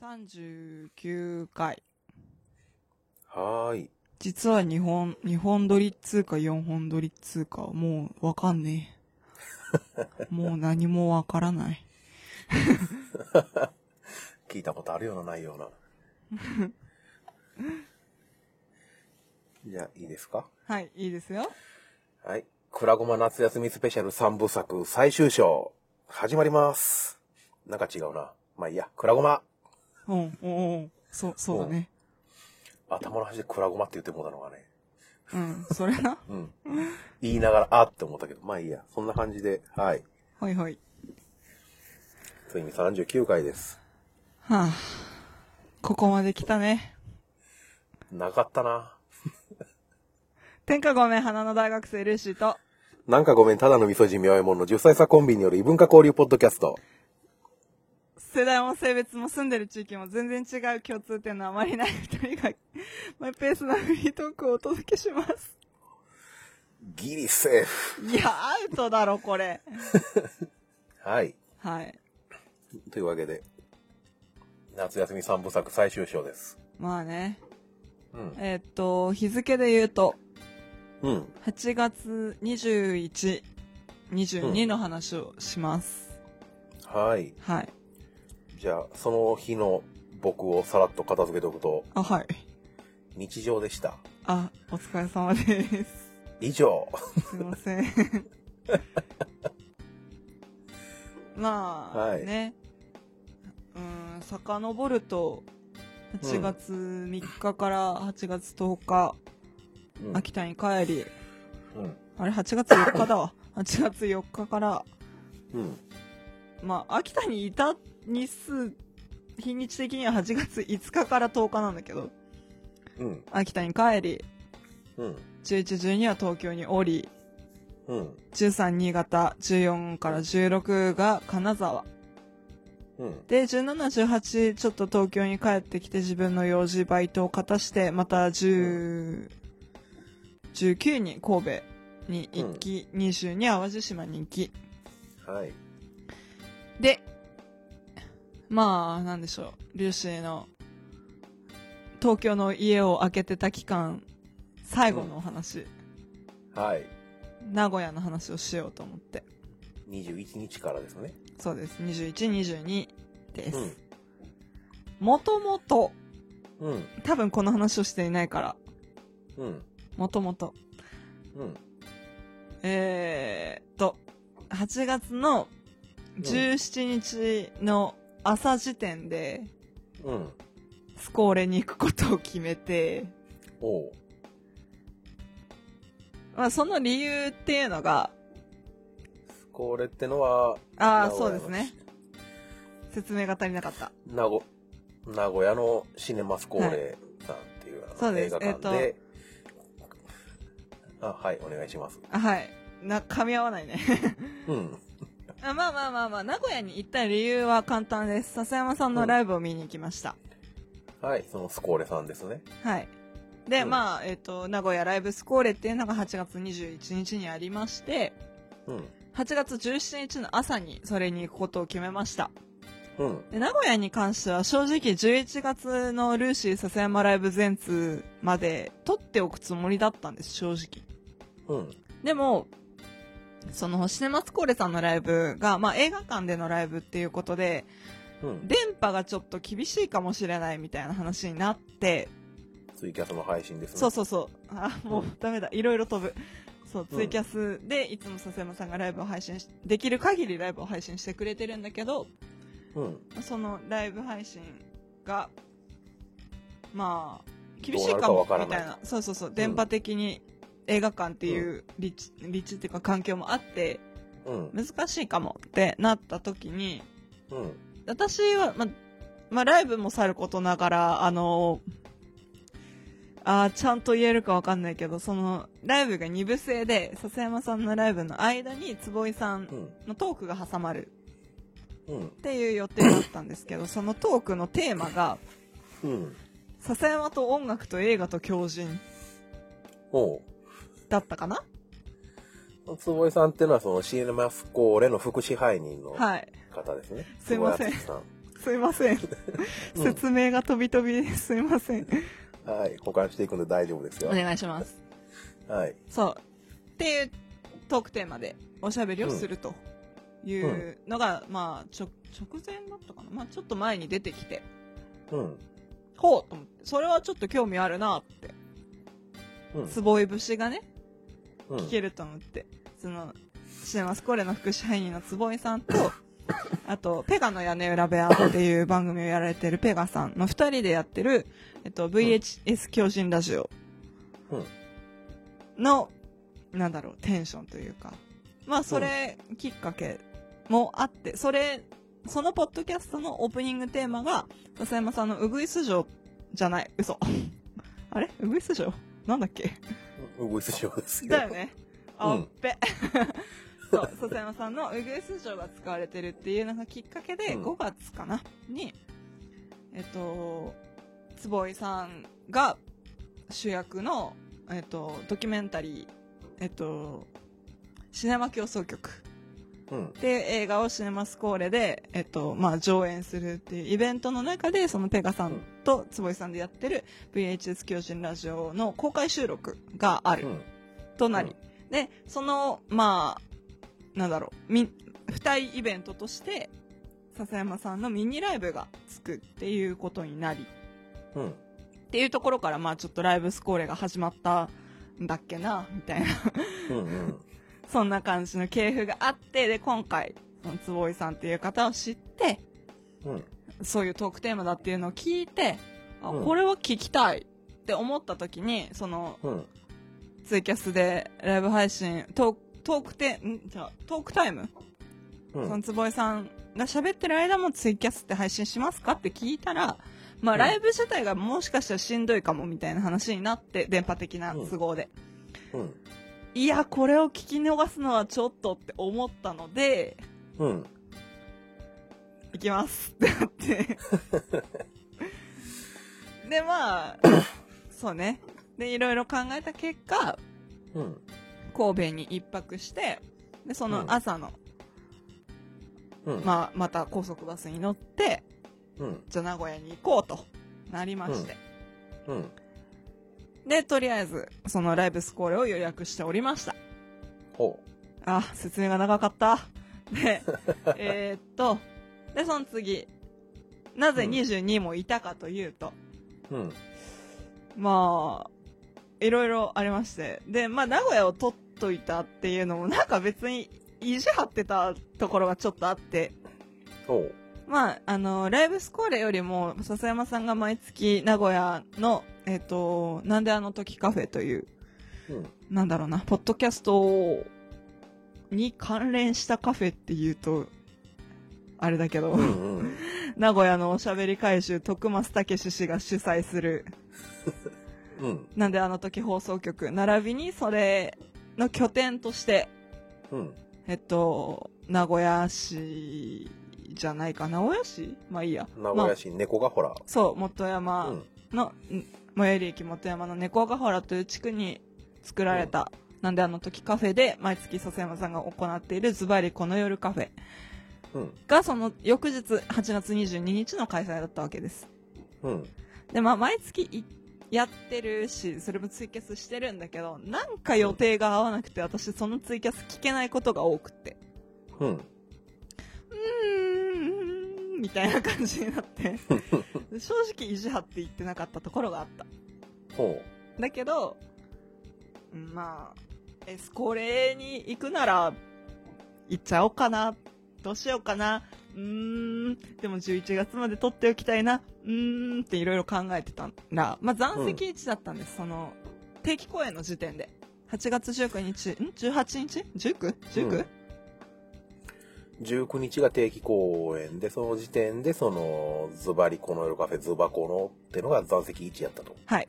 39回。はーい。実は2本、2本撮りっつうか4本撮りっつうか、もうわかんねえ。もう何もわからない。聞いたことあるようなないような。じゃあ、いいですか？はい、いいですよ。はい。くらごま夏休みスペシャル3部作最終章、始まります。なんか違うな。まあいいや、くらごま。うん、うん、うん。そう、そうだね。頭の端でくらごまって言ってもうたのがね。うん、それな。うん。言いながら、あって思ったけど、まあいいや。そんな感じで、はい。はいはい。ついに39回です。はあ、ここまで来たね。なかったな。天下ごめん、花の大学生ルーシーと、なんかごめん、ただの味噌汁妙えもんの10歳差コンビによる異文化交流ポッドキャスト。世代も性別も住んでる地域も全然違う共通点のあまりない二人が、マイペースなフリートークをお届けします。ギリセーフ。いや、アウトだろ、これ。はい。はい。というわけで、夏休み3部作最終章です。まあね。うん。えーっと、日付で言うと、うん。8月21、22の話をします。はい。はい。じゃあ、その日の僕をさらっと片付けておくと、あ、はい。日常でした。あ、お疲れ様です。以上。すいません。まあ、はいね。うん、遡ると、8月3日から8月10日、うん。秋田に帰り、うん。あれ8月4日だわ。8月4日から、うん。まあ、秋田にいた日数、日にち的には8月5日から10日なんだけど、うん。秋田に帰り、うん。11、12は東京に降り、うん。13新潟、14から16が金沢。うん。で、17、18ちょっと東京に帰ってきて自分の用事バイトを果たして、また10、19に神戸に行き、20に淡路島に行き。はい。で、まあ、なんでしょう。リューシーの東京の家を空けてた期間、最後のお話、はい。名古屋の話をしようと思って。21日からですね。そうです。21、22です。うん。もともと、うん。多分この話をしていないから、うん。もともと、うん。えーっと、8月の17日の朝時点で、うん。スコーレに行くことを決めて、おう。まあその理由っていうのが、これってのは、ああ、そうですね。説明が足りなかった。名古名古屋のシネマスコーレさんっていう、あのそうです映画館で、あ、はい、お願いします。あ、はい。な、噛み合わないね。うん。あまあまあまあまあ、名古屋に行った理由は簡単です。笹山さんのライブを見に行きました。はい、そのスコーレさんですね。はい。で、うんまあ、えっ、と、名古屋ライブスコーレっていうのが8月21日にありまして、うん。8月17日の朝にそれに行くことを決めました。うん。で名古屋に関しては正直11月のルーシー笹山ライブ全通まで撮っておくつもりだったんです、正直。うん。でも、そのシネマスコーレさんのライブが、まあ映画館でのライブっていうことで、うん。電波がちょっと厳しいかもしれないみたいな話になって、ツイキャスの配信ですね。そうそうそう。あ、もうダメだ。いろいろ飛ぶ。そう、うんツイキャスでいつも笹山さんがライブを配信し、できる限りライブを配信してくれてるんだけど、うん。そのライブ配信が、まあ、厳しいかもみたいな。そうそうそう。電波的に映画館っていう立地、立地っていうか環境もあって、うん。難しいかもってなった時に、うん。私は、ま、まあ、ライブもさることながら、あの、あーちゃんと言えるかわかんないけど、その、ライブが2部制で、笹山さんのライブの間に坪井さんうん。のトークが挟まるうん。っていう予定だったんですけど、そのトークのテーマが、うん。笹山と音楽と映画と狂人。だったかな？坪井さんっていうのはそのシネマスコーレの副支配人のはい。方ですね。すいません。すいません。うん説明が飛び飛びですいません。はい。保管していくんで大丈夫ですよ。お願いします。はい。そう。っていうトークテーマでおしゃべりをするというのが、まあ、ちょ、直前だったかな？まあ、ちょっと前に出てきて、うん。ほうと思って、それはちょっと興味あるなって、うん。坪井節がね、うん聞けると思って、その、シネマスコーレの副支配人の坪井さんと、あと、ペガの屋根裏部屋っていう番組をやられてるペガさんの二人でやってる、えっと、VHS 狂人ラジオうん。の、なんだろう、テンションというか。まあ、それきっかけもあって、それ、そのポッドキャストのオープニングテーマが、笹山さんのうぐいす城じゃない、嘘。あれ？うぐいす城？なんだっけ？うぐいす城ですよ。だよね。あ、っぺ。そう、笹山さんのうぐいす城が使われてるっていうのがきっかけで、うん5月かなに、えっと、坪井さんが主役の、えっと、ドキュメンタリー、えっと、シネマ競争曲うん。っていう映画をシネマスコーレで、えっと、まあ、上演するっていうイベントの中で、そのペガさんと坪井さんでやってる VHS 巨人ラジオの公開収録があるうん。となり、で、その、まあ、なんだろう、み、付帯イベントとして、笹山さんのミニライブがつくっていうことになり、うん。っていうところから、まあちょっとライブスコーレが始まったんだっけな、みたいな、うん。うん。そんな感じの系譜があって、で、今回、その坪井さんっていう方を知って、うん。そういうトークテーマだっていうのを聞いて、あ、うんこれは聞きたいって思った時に、その、うん。ツイキャスでライブ配信、トーク、トークテ、ん？じゃあ、トークタイム、うん。その坪井さんが喋ってる間もツイキャスって配信しますかって聞いたら、まあ、うんライブ自体がもしかしたらしんどいかもみたいな話になって、電波的な都合で。うん。いや、これを聞き逃すのはちょっとって思ったので、うん。行きますってなって。で、まあ、そうね。で、いろいろ考えた結果、うん。神戸に一泊して、で、その朝の、うん。まあ、また高速バスに乗って、うん。じゃあ名古屋に行こうとなりまして。うん。で、とりあえず、そのライブスコーレを予約しておりました。ほあ、説明が長かった。で、えーっと、で、その次、なぜうん22もいたかというと、う。うん。まあ、いろいろありまして。で、まあ、名古屋を取っといたっていうのも、なんか別に意地張ってたところがちょっとあって、ほう。まあ、あの、ライブスコーレよりも、笹山さんが毎月名古屋の、えっ、と、なんであの時カフェという、うん。なんだろうな、ポッドキャストに関連したカフェっていうと、あれだけど、うん。うん。名古屋のおしゃべり怪獣徳松武史氏が主催する、うん。なんであの時放送局、並びにそれの拠点として、うん。えっと、名古屋市じゃないか、名古屋市？まあいいや。名古屋市猫がほら。そう、元う山ん。の、ん最寄り駅元山の猫ヶ原という地区に作られた、なんであの時カフェで毎月笹山さんが行っているズバリこの夜カフェうん。がその翌日8月22日の開催だったわけです。うん。で、まあ毎月いやってるし、それもツイキャスしてるんだけど、なんか予定が合わなくて私そのツイキャス聞けないことが多くて。うん。みたいな感じになって。正直意地張って言ってなかったところがあった。ほだけど、うんまあ、エスコレに行くなら、行っちゃおうかな。どうしようかな。うーん、でも11月まで取っておきたいな。うーんっていろいろ考えてたら、まあ残席1だったんです。その、定期公演の時点で。8月19日、ん ?18 日 ?19?19? うん19日が定期公演で、その時点で、その、ズバリこの夜カフェズバコのってのが残席1やったと。はい、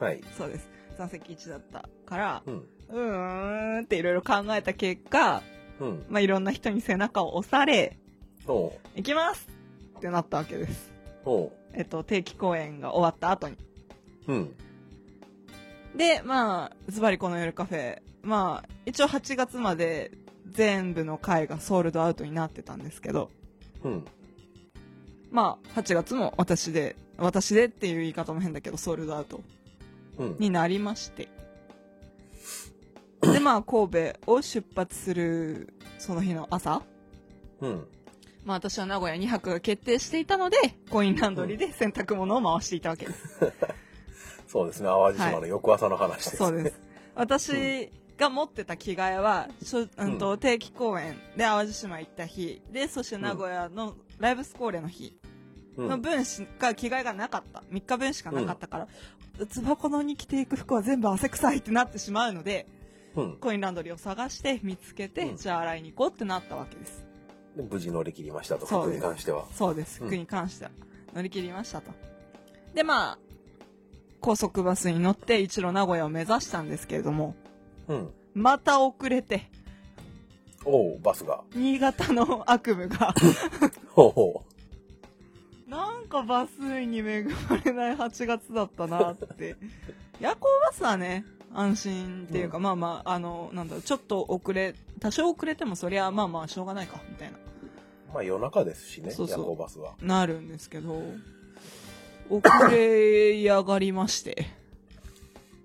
はい。そうです。残席1だったから、うん。うーんっていろいろ考えた結果、うん。まあいろんな人に背中を押され、ほ行きますってなったわけです。えっと、定期公演が終わった後に。う。うん。で、まあ、ズバリこの夜カフェ。まあ、一応8月まで全部の回がソールドアウトになってたんですけど、うん。まあ、8月も私で、私でっていう言い方も変だけど、ソールドアウトうん。になりまして。で、まあ、神戸を出発する、その日の朝、うん。まあ私は名古屋2泊が決定していたので、コインランドリーで洗濯物を回していたわけです。そうですね。淡路島の翌朝の話です、ねそうです。私が持ってた着替えは、しょうんと定期公演で淡路島行った日、で、そして名古屋のライブスコーレの日うん。の分しか着替えがなかった。3日分しかなかったから、つばこのに着ていく服は全部汗臭いってなってしまうので、うん。コインランドリーを探して見つけて、うんじゃあ洗いに行こうってなったわけです。で無事乗り切りましたと、服に関しては。そうです。うん服に関しては。乗り切りましたと。で、まあ、高速バスに乗って一路名古屋を目指したんですけれども、うん。また遅れて、おう、バスが。新潟の悪夢が、ほうほなんかバスに恵まれない8月だったなって。夜行バスはね、安心っていうか、まあまあ、あの、なんだろう、ちょっと遅れ、多少遅れてもそりゃまあまあしょうがないか、みたいな。う。まあ夜中ですしね、そうそう夜行バスは。なるんですけど、遅れやがりまして。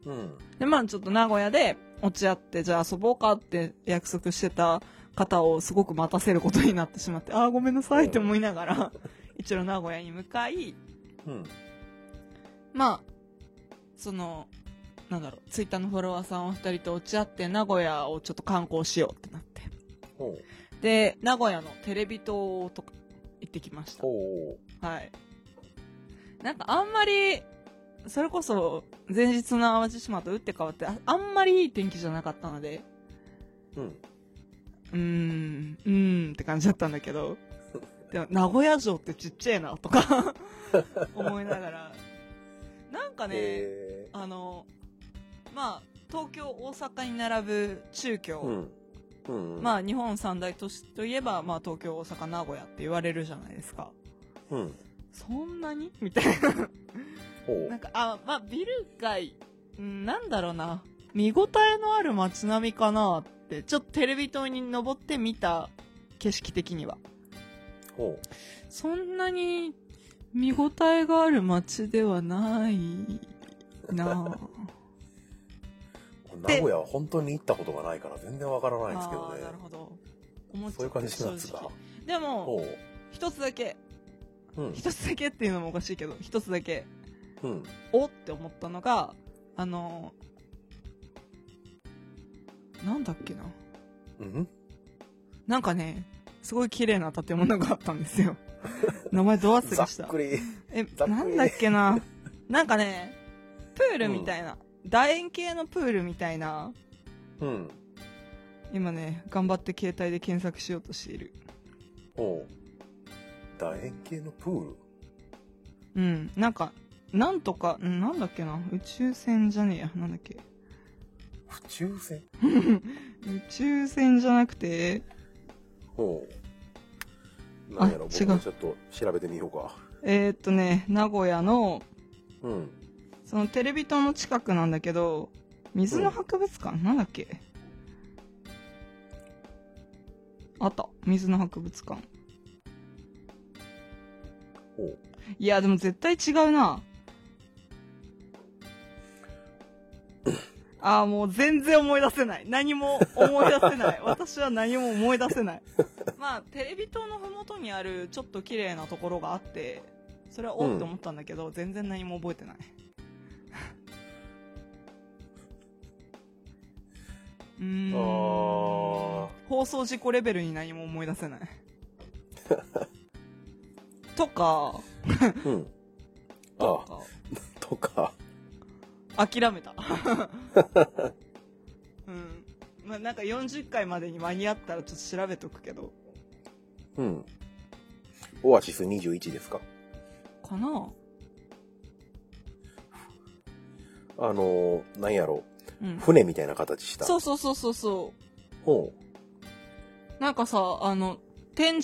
うん。で、まあちょっと名古屋で落ち合って、じゃあ遊ぼうかって約束してた方をすごく待たせることになってしまって、ああ、ごめんなさいって思いながら、一路名古屋に向かい、うん。まあ、その、なんだろう、ツイッターのフォロワーさんお二人と落ち合って名古屋をちょっと観光しようってなって。で、名古屋のテレビ塔とか行ってきました。はい。なんかあんまり、それこそ前日の淡路島と打って変わってあ、あんまりいい天気じゃなかったので、うん。うーん、うーんって感じだったんだけど、でも名古屋城ってちっちゃいなとか思いながら、なんかね、えあの、まあ、東京、大阪に並ぶ中京、ー、うん。うん。まあ日本三大都市といえば、まあ東京、大阪、名古屋って言われるじゃないですか。うん。そんなに？みたいな。なんか、あ、まあ、ビル街、うんなんだろうな。見応えのある街並みかなって、ちょっとテレビ塔に登って見た景色的には。そんなに見応えがある街ではないな。名古屋は本当に行ったことがないから全然わからないんですけどあねーなるほど。そういう感じなんですかでも、ほ一つだけ、ううん。一つだけっていうのもおかしいけど、一つだけ、うん。おって思ったのが、あの、なんだっけな。うん？なんかね、すごい綺麗な建物があったんですよ。名前ど忘れざした。っ。くり。え、なんだっけな。なんかね、プールみたいな、楕円形のプールみたいな、うん。今ね、頑張って携帯で検索しようとしている。ほう。楕円形のプール？うん、なんか、なんとか、んなんだっけな、宇宙船じゃねえや、なんだっけ？宇宙船？宇宙船じゃなくて、ほう。なんやろ？あ僕違う。もちょっと調べてみようか。えー、っとね、名古屋の、うん。そのテレビ塔の近くなんだけど、水の博物館、なんだっけ？あった。水の博物館。ほう。いや、でも絶対違うな。ああ、もう全然思い出せない。何も思い出せない。私は何も思い出せない。まあ、テレビ塔のふもとにあるちょっと綺麗なところがあって、それはおって思ったんだけど、全然何も覚えてない。うーん。あ放送事故レベルに何も思い出せない。とか、ーうんとあか、とか諦めた。うん。まあなんか40回までに間に合ったらちょっと調べとくけど。うんオアシス21ですか？かな？あのー、なんやろうん。船みたいな形したそうそうそうそうそほう。なんかさ、あの、天井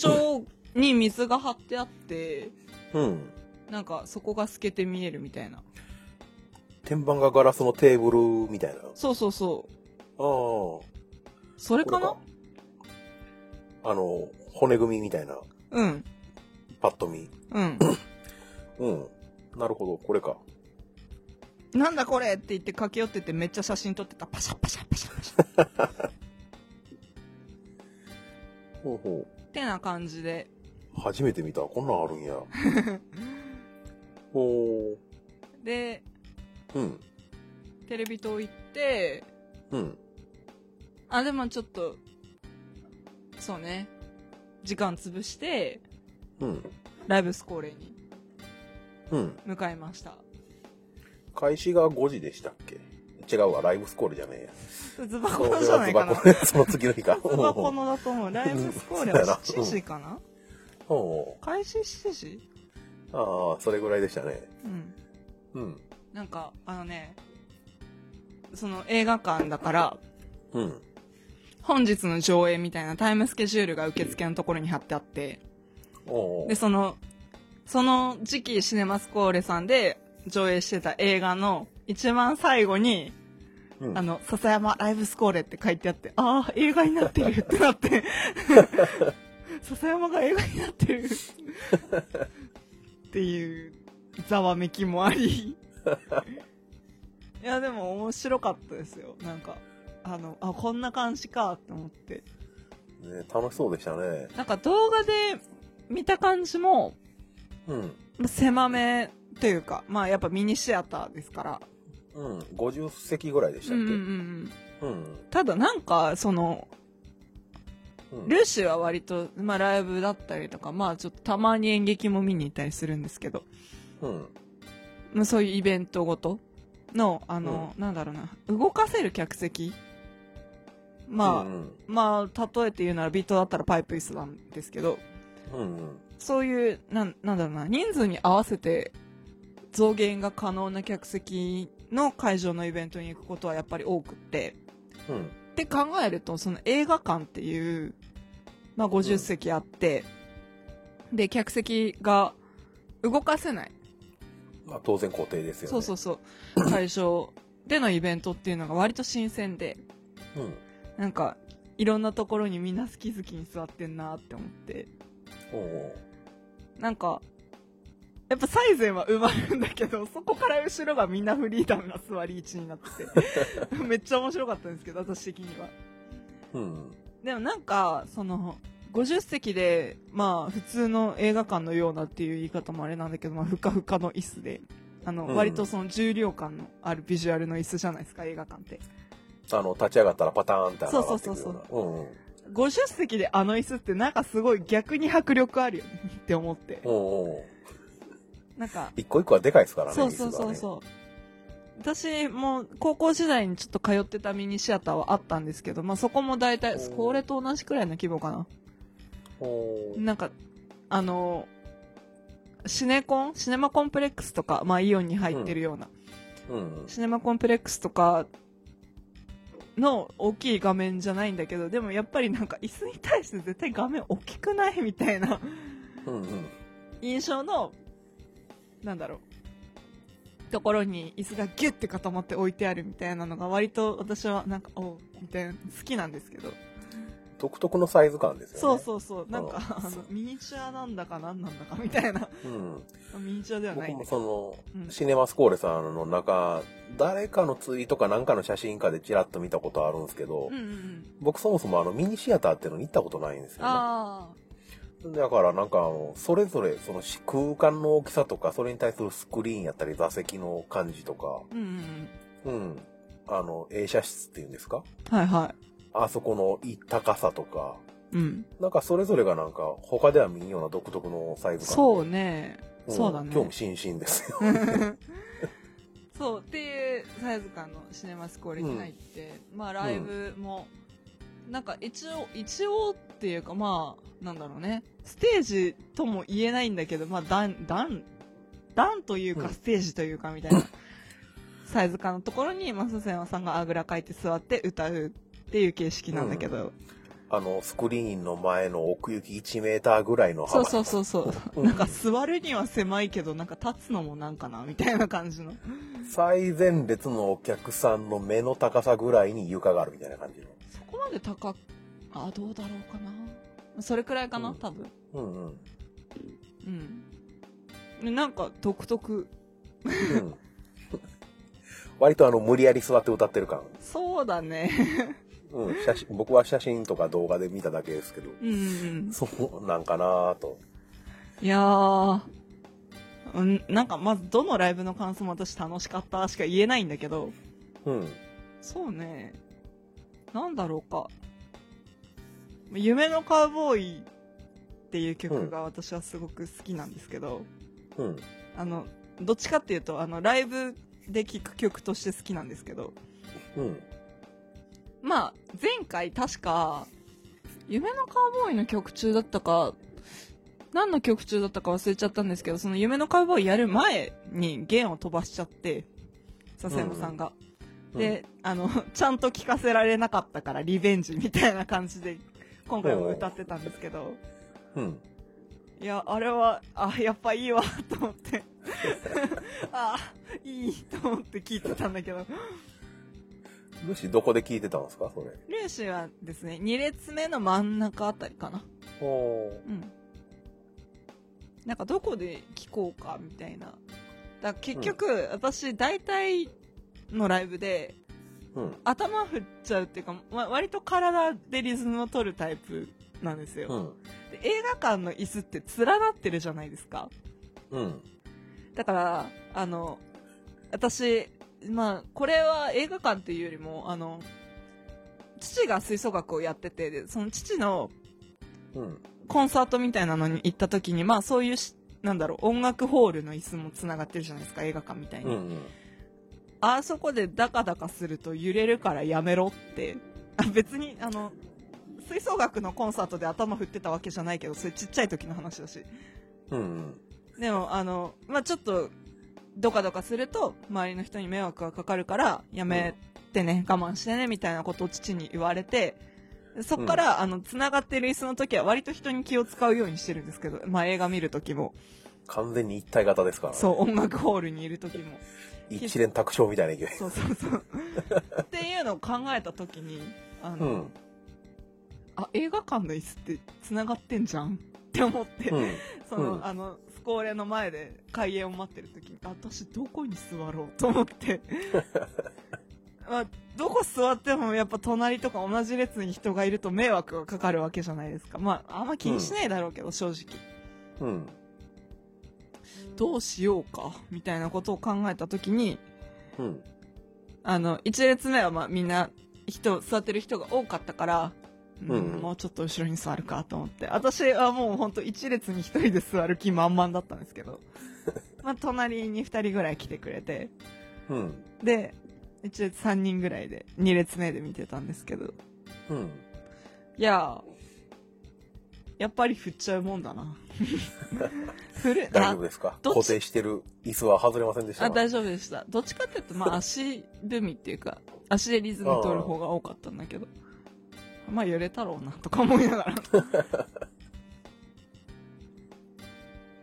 に水が張ってあって、ううんなんかそこが透けて見えるみたいな。天板がガラスのテーブルみたいなあそうそうそう。あそれかな？あの骨組みみたいなうん。パッと見。うん。うん。なるほど、これか。なんだこれって言って駆け寄っててめっちゃ写真撮ってた。パシャパシャパシャパシャ。っ ほうほてな感じで。う。初めて見た。こんなんあるんや。ほで、う。うん。テレビ塔行って、うん。あ、でもちょっと、そうね。時間潰して、うん。ライブスコーレにうん。向かいました。開始が5時でしたっけ？違うわ、ライブスコールじゃねえや。ズバコのじゃないかな。そ の次の日か。ズバコのだと思う。ライブスコーレは7時かな？ほ開始7時？うああ、それぐらいでしたね。うん。うん。なんか、あのね、その映画館だから、うん。本日の上映みたいなタイムスケジュールが受付のところに貼ってあって、で、その、その時期シネマスコーレさんで上映してた映画の一番最後に、うんあの、笹山ライブスコーレって書いてあって、ああ、映画になってるってなって、笹山が映画になってるっていうざわめきもあり。いや、でも面白かったですよ。なんか、あの、あ、こんな感じかって思って。ね、楽しそうでしたね。なんか動画で見た感じも、うん。狭めというか、まあやっぱミニシアターですから。うん。50席ぐらいでしたっけ？うんうんうんうん。うん。ただなんか、その、うん。ルーシーは割と、まあライブだったりとか、まあちょっとたまに演劇も見に行ったりするんですけど、うん。まあそういうイベントごとの、あの、なんだろうな、動かせる客席？まあ、うんまあ、例えて言うならビートだったらパイプ椅子なんですけど、うん。うん。そういう、なん、なんだろうな、人数に合わせて増減が可能な客席の会場のイベントに行くことはやっぱり多くって、うん。って考えると、その映画館っていう、まあ50席あって、で、客席が動かせない。まあ、当然固定ですよね。そうそうそう。会場でのイベントっていうのが割と新鮮で、うん。なんか、いろんなところにみんな好き好きに座ってんなって思って、なんか、やっぱ最前は埋まるんだけど、そこから後ろがみんなフリーダムな座り位置になってて、めっちゃ面白かったんですけど、私的には。うん。でもなんか、その、50席で、まあ、普通の映画館のようなっていう言い方もあれなんだけど、まあ、ふかふかの椅子で、あの、うん割とその重量感のあるビジュアルの椅子じゃないですか、映画館って。あの、立ち上がったらパターンって上がってくるような。そうそうそううんうん。50席であの椅子ってなんかすごい逆に迫力あるよねって思って。なんか、一個一個はでかいですからね。そうそうそうそう。私も高校時代にちょっと通ってたミニシアターはあったんですけど、まあそこも大体、これと同じくらいの規模かな。なんか、あの、シネコンシネマコンプレックスとか、まあイオンに入ってるような、うん。シネマコンプレックスとかの大きい画面じゃないんだけど、でもやっぱりなんか椅子に対して絶対画面大きくないみたいなうんうん。印象の、なんだろう、ところに椅子がギュッて固まって置いてあるみたいなのが割と私はなんか、おうみたいな、好きなんですけど。独特のサイズ感ですよね。そうそうそう、なんか、うんあの、ミニチュアなんだか何なんだかみたいな。うん。ミニチュアではない僕もんだけど。その、うんシネマスコーレさんの中、誰かのツイートかなんかの写真かでチラッと見たことあるんですけど、うんうんうん。僕そもそもあのミニシアターっていうのに行ったことないんですよね。あだからなんかあの、それぞれそのし空間の大きさとか、それに対するスクリーンやったり座席の感じとか、あ、うんうんうん。うん。あの、映写室っていうんですか？はいはあそこの高さとか、い。うん。なんかそれぞれがなんか他では見んような独特のサイズ感で。そうね。んそうだね。興味津々ですよ。そう、っていうサイズ感のシネマスコーレに入って、まあライブも、なんか一応、一応っていうかまあ、なんだろうね。ステージとも言えないんだけど、まあ段、段、段といううんかステージというかみたいな、サイズ感のところに、まあ、笹山さんがあぐらかいて座って歌うっていう形式なんだけど、あの、スクリーンの前の奥行き1メーターぐらいの幅。そうそうそうそう。うんなんか座るには狭いけど、なんか立つのもなんかな、みたいな感じの。最前列のお客さんの目の高さぐらいに床があるみたいな感じの。そこまで高く、あ、どうだろうかな。それくらいかな、うん多分。うんうん。うん。なんか独特。うん。割とあの、無理やり座って歌ってる感。そうだね。うん、写真、僕は写真とか動画で見ただけですけど、うんうん。そうなんかなぁと。いやー。うん、なんかまずどのライブの感想も私楽しかったしか言えないんだけど、うん。そうね。なんだろうか。夢のカウボーイっていう曲が私はすごく好きなんですけど、うん。あの、どっちかっていうと、あの、ライブで聴く曲として好きなんですけど、うん。まあ、前回確か、夢のカウボーイの曲中だったか、何の曲中だったか忘れちゃったんですけど、その夢のカウボーイやる前に弦を飛ばしちゃって、笹山さんが。うん、で、あの、ちゃんと聴かせられなかったからリベンジみたいな感じで、今回も歌ってたんですけど、うん。いや、あれは、あ、やっぱいいわ、と思って。あ、いいと思って聞いてたんだけど。ルーシーどこで聞いてたんですか？それ。ルーシーはですね、2列目の真ん中あたりかな。おーうん。なんかどこで聞こうか、みたいな。だ結局、私、大体のライブで、うん。頭振っちゃうっていうか、わ割と体でリズムを取るタイプなんですよ。うん。で映画館の椅子って連なってるじゃないですか。うん。だから、あの、私、まあ、これは映画館っていうよりも、あの、父が吹奏楽をやってて、でその父のうん。コンサートみたいなのに行った時に、まあそういうし、なんだろう、音楽ホールの椅子も繋がってるじゃないですか、映画館みたいに。うん。あそこでダカダカすると揺れるからやめろって。あ別に、あの、吹奏楽のコンサートで頭振ってたわけじゃないけど、それちっちゃい時の話だし。うん。でも、あの、まあ、ちょっと、ドカドカすると、周りの人に迷惑がかかるから、やめてね、我慢してね、みたいなことを父に言われて、そっから、あの、繋がってる椅子の時は割と人に気を使うようにしてるんですけど、まあ、映画見る時も、完全に一体型ですからね。そう、音楽ホールにいる時も。一連卓勝みたいな勢い。そうそうそう。っていうのを考えた時に、あの、うん。あ、映画館の椅子って繋がってんじゃんって思って、うん。その、うんあの、スコーレの前で開演を待ってる時に、あ私どこに座ろうと思って。まあ、どこ座ってもやっぱ隣とか同じ列に人がいると迷惑がかかるわけじゃないですか。まあ、あんま気にしないだろうけど、正直。うん。どうしようか、みたいなことを考えた時に、うん。あの、一列目はまあみんな、人、座ってる人が多かったから、うんうんもうちょっと後ろに座るかと思って。私はもうほんと一列に一人で座る気満々だったんですけど、まあ隣に二人ぐらい来てくれて、うん。で、一列三人ぐらいで、二列目で見てたんですけど、うん。いやー、やっぱり振っちゃうもんだな。振る、大丈夫ですか？固定してる椅子は外れませんでしたあ、か大丈夫でした。どっちかっていうと、まあ足踏みっていうか、足でリズム取る方が多かったんだけど、まあ揺れたろうな、とか思いながら。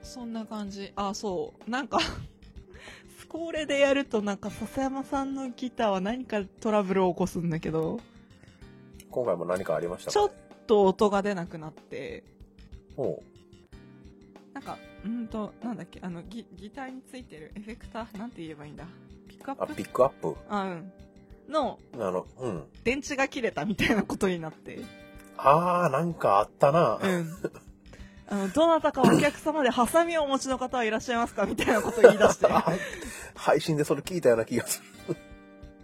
そんな感じ。あ、そう。なんか、スコーレでやるとなんか笹山さんのギターは何かトラブルを起こすんだけど、今回も何かありましたか？ちょっと音が出なくなって、おうなんか、うんと、なんだっけ、あのギ、ギターについてるエフェクター、なんて言えばいいんだ？ピックアあ、ップ？ピックアップ？あ、うん。の。電池が切れたみたいなことになって。あー、なんかあったな。うん。あの、どなたかお客様でハサミをお持ちの方はいらっしゃいますかみたいなことを言い出して。あ 配信でそれ聞いたような気がする。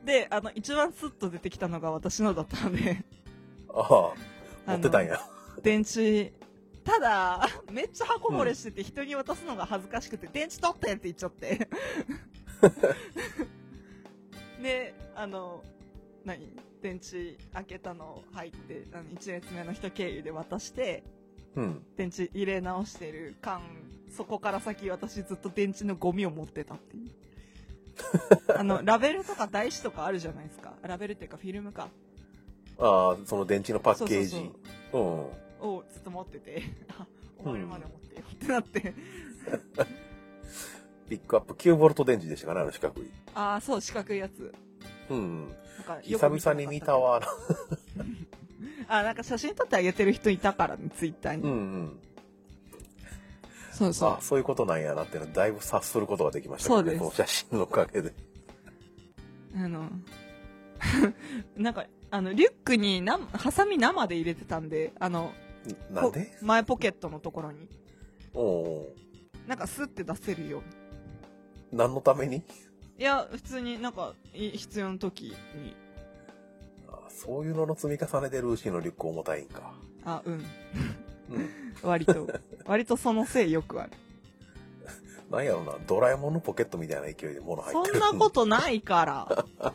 で、あの、一番スッと出てきたのが私のだったので、ああ、持ってたんや。電池、ただ、めっちゃ箱漏れしてて人に渡すのが恥ずかしくて、電池取ってって言っちゃって。で、あの、何電池開けたのを入って、あの、一列目の人経由で渡して、うん。電池入れ直してる間、そこから先私ずっと電池のゴミを持ってたっていう。あの、ラベルとか台紙とかあるじゃないですか。ラベルっていうかフィルムか。ああ、その電池のパッケージ。そうそうをずっと持ってて、あ、終わるまで持ってよってなって。うん。ピックアップ9ボルト電池でしたかね、あの四角い。ああ、そう、四角いやつ。うん。なん久々に見たわ。あ、なんか写真撮ってあげてる人いたからね、ツイッターに。うんうん。そうそうあ。そういうことなんやなっていうのだいぶ察することができましたけどね、そうこの写真のおかげで。あの、なんか、あの、リュックにな、ハサミ生で入れてたんで、あの、なんで？こ前ポケットのところに。おうおうなんかスッて出せるように。何のために？いや、普通になんか、い必要な時に。あそういうのの積み重ねでルーシーのリュック重たいんか。あ、うん。うん。割と。割とそのせいよくある。なんやろな、ドラえもんのポケットみたいな勢いで物入ってる。そんなことないから。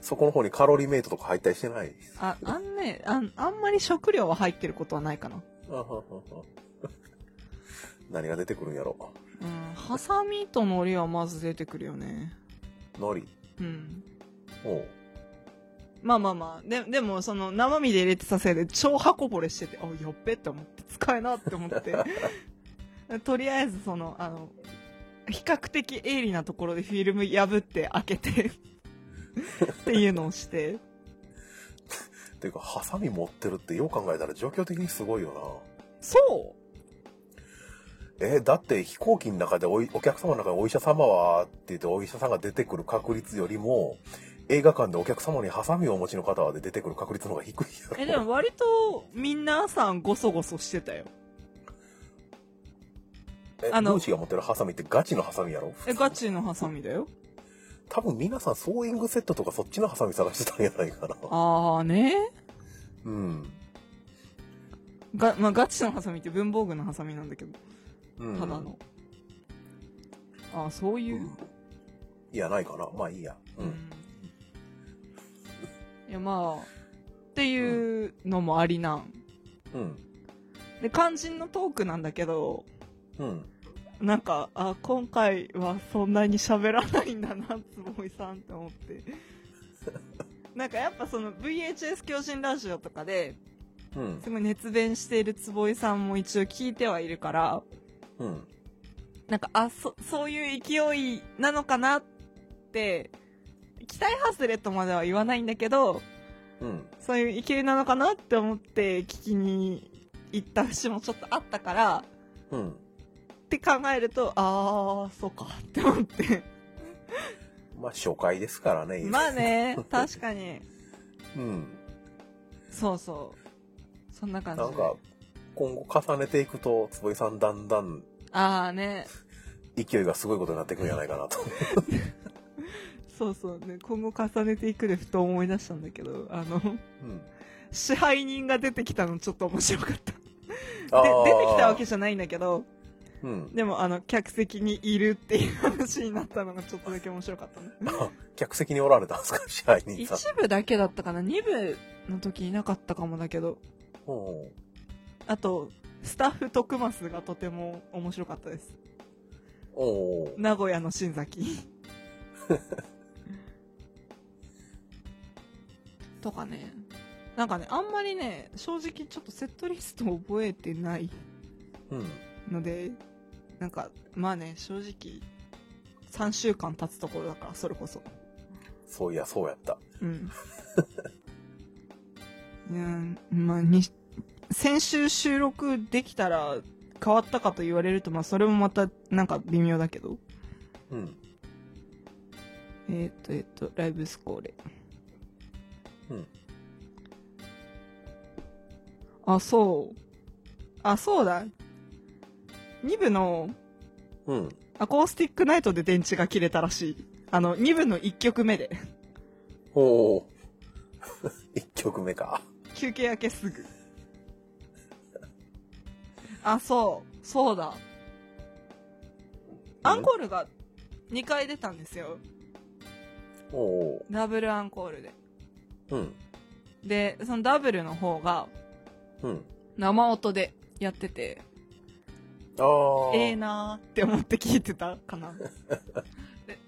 そこの方にカロリーメイトとか入ったりしてない？あ、あんね、あん、あんまり食料は入ってることはないかな。何が出てくるんやろ。うん。ハサミと海苔はまず出てくるよね。海苔？うん。おうまあまあまあ。で、でも、その、生身で入れてたせいで超箱ぼれしてて、あ、やっべって思って、使えなって思って。とりあえず、その、あの、比較的鋭利なところでフィルム破って開けて、っていうのをして。っ ていうか、ハサミ持ってるってよう考えたら状況的にすごいよそな。えだって飛行機の中でおいお客様の中でお医者様はって言ってお医者さんが出てくる確率よりも、映画館でお客様にハサミをお持ちの方はで出てくる確率の方が低いやろ。うえ、でも割と、皆さんごそごそしてたよ。え、あのルーシーが持ってるハサミってガチのハサミやろ？え、ガチのハサミだよ。多分皆さんソーイングセットとかそっちのハサミ探してたんやないかな。あーねうん。が、まあ、ガチのハサミって文房具のハサミなんだけど、うん。ただの。あーそういう？いや、ないかな。まあいいや。う。うんんいや、まあ、っていうのもありなん。うん。で、肝心のトークなんだけど、うん。なんか、あ、今回はそんなに喋らないんだな、つぼいさんって思って。なんかやっぱその VHS 狂人ラジオとかで、うん。すごい熱弁している坪井さんも一応聞いてはいるから、うん。なんか、あ、そ、そういう勢いなのかなって、期待外れとまでは言わないんだけど、うん。そういう勢いなのかなって思って聞きに行った節もちょっとあったから、うん。って考えると、あー、そうかって思って。まあ初回ですからね。まあね、確かに。うん。そうそう。そんな感じで。なんか、今後重ねていくと、坪井さんだんだんあーね。勢いがすごいことになっていくんじゃないかなと。そうそうね。今後重ねていくでふと思い出したんだけど、あの、うん。支配人が出てきたのちょっと面白かった。で出てきたわけじゃないんだけど、うん。でもあの、客席にいるっていう話になったのがちょっとだけ面白かったね。あ客席におられたんですか？支配人。一部だけだったかな？二部の時いなかったかもだけど、あと、スタッフ徳増がとても面白かったです。おう名古屋の新崎。とかね。なんかね、あんまりね、正直ちょっとセットリストを覚えてないうん。ので、なんか、まあね、正直、3週間経つところだから、それこそ。そういや、そうやった。うん。うん、まあ、に、先週収録できたら変わったかと言われると、まあ、それもまた、なんか微妙だけど。うん。えっ、と、えっ、と、ライブスコーレ。うん。あ、そう。あ、そうだ。2部のうん。アコースティックナイトで電池が切れたらしい。あの、2部の1曲目で。おお。一曲目か。休憩明けすぐ。あ、そう。そうだ。アンコールが2回出たんですよ。おお。ダブルアンコールで。うん。で、そのダブルの方がうん。生音でやってて、ああ。ええなーって思って聞いてたかな。で、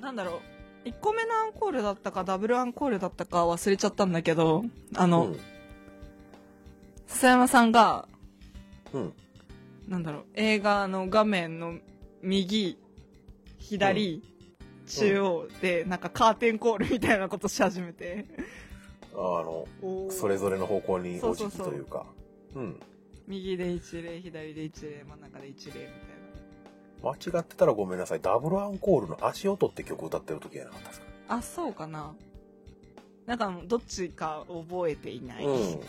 なんだろう。1個目のアンコールだったか、ダブルアンコールだったか忘れちゃったんだけど、あの、うん。笹山さんが、うん。なんだろう、映画の画面の右、左、中央で、なんかカーテンコールみたいなことし始めて、あの、それぞれの方向に落ち着くというか。うん。右で一例、左で一例、真ん中で一例みたい間違ってたらごめんなさい。ダブルアンコールの足音って曲歌ってる時じゃなかったですか？な。あ、そうかな。なんか、どっちか覚えていない。うん。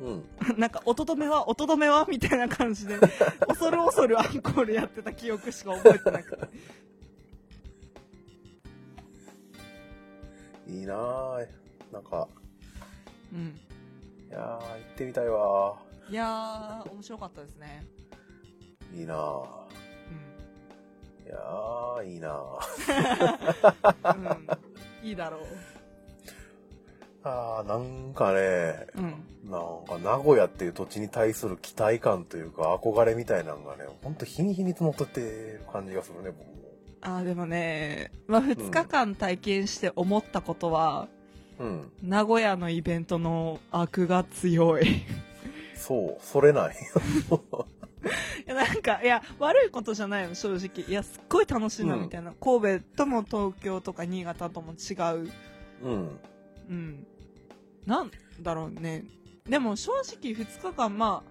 うん。なんか、音止めは、音止めは？みたいな感じで、恐る恐るアンコールやってた記憶しか覚えてなくて。いいなぁ。なんか、うん。いやー、行ってみたいわいやー、面白かったですね。ー。いいなぁ。うん。いやー、いいなぁ。うん、いいだろう。あー、なんかね、うん。なんか名古屋っていう土地に対する期待感というか憧れみたいなのがね、ほんと日に日に積もってってる感じがするね、僕も。あーでもね、まあ、2日間体験して思ったことは、うん。名古屋のイベントの悪が強い。いそう、それない。や、なんか、いや、悪いことじゃないの、正直。いや、すっごい楽しいな、うんみたいな。神戸とも東京とか新潟とも違う。うん。うん。なんだろうね。でも、正直2日間、ま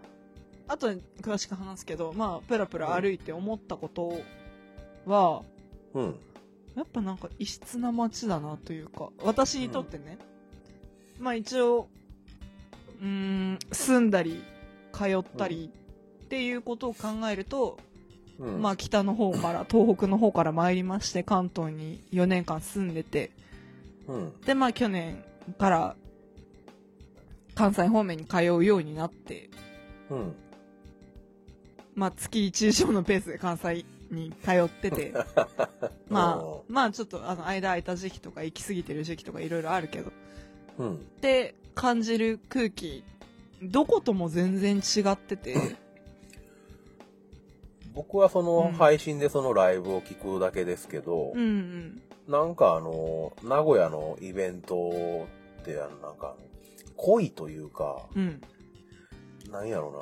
あ、後で詳しく話すけど、まあ、プラプラ歩いて思ったことは、うん。やっぱなんか異質な街だなというか、私にとってね。まあ一応、うーん、住んだり、通ったりっていうことを考えると、うん。まあ北の方から、東北の方から参りまして、関東に4年間住んでて、うん。でまあ去年から関西方面に通うようになって、うん。まあ月1以上のペースで関西に通ってて、まあ、まあちょっとあの間空いた時期とか行き過ぎてる時期とかいろいろあるけど、うん。って感じる空気、どことも全然違ってて、僕はそのうん配信でそのライブを聞くだけですけど、うんうん。なんかあの、名古屋のイベントってあのなんか、濃いというか、うん。なんやろう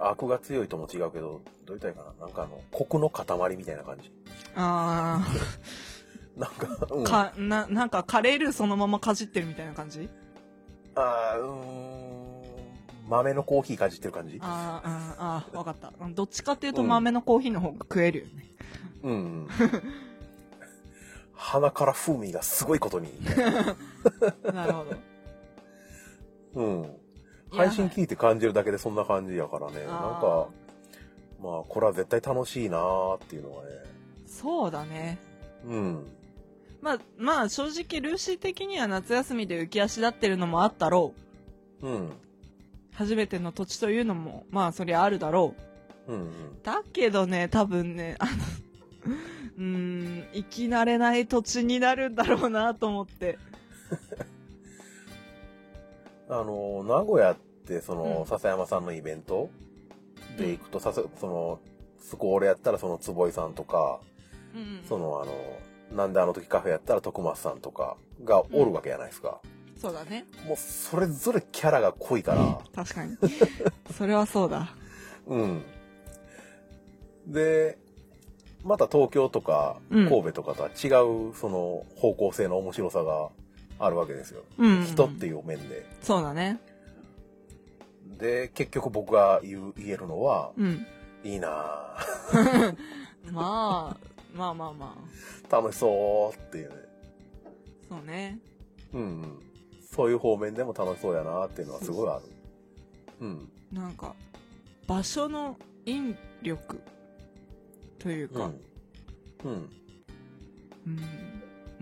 な。悪が強いとも違うけど、どう言ったらいいかな。なんかあの、コクの塊みたいな感じ。あ なんか、うんー、か、な、なんかカレールーそのままかじってるみたいな感じ？あーうーん、豆のコーヒーかじってる感じ？あーあー、あーわかった。どっちかっていうとうん豆のコーヒーの方が食えるよね。うんうん。鼻から風味がすごいことに。なるほど。うん。配信聞いて感じるだけでそんな感じやからね。なんあか、まあ、これは絶対楽しいなーっていうのがね。そうだね。うん。まあ、まあ正直ルーシー的には夏休みで浮き足立ってるのもあったろう。うん。初めての土地というのも、まあそりゃあるだろう。うんうん。だけどね、多分ね、あの、うーん、生き慣れない土地になるんだろうなと思って。あの、名古屋って、その、うん笹山さんのイベントで行くと、ささその、スコールやったらその坪井さんとか、うんその、あの、なんであの時カフェやったら徳松さんとかがおるわけじゃないですか。そうだね。もう、それぞれキャラが濃いから、確かに。それはそうだ。うん。で、また東京とかうん神戸とかとは違う、その方向性の面白さがあるわけですよ。うん。人っていう面で。そうだね。で、結局僕が言う言えるのは、うん。いいなぁ まあ、まあまあま楽しそうっていうね。あ。そうね。うんうん。そういう方面でも楽しそうやなっていうのはすごいある。うん。なんか、場所の引力というか、うん。うん。うん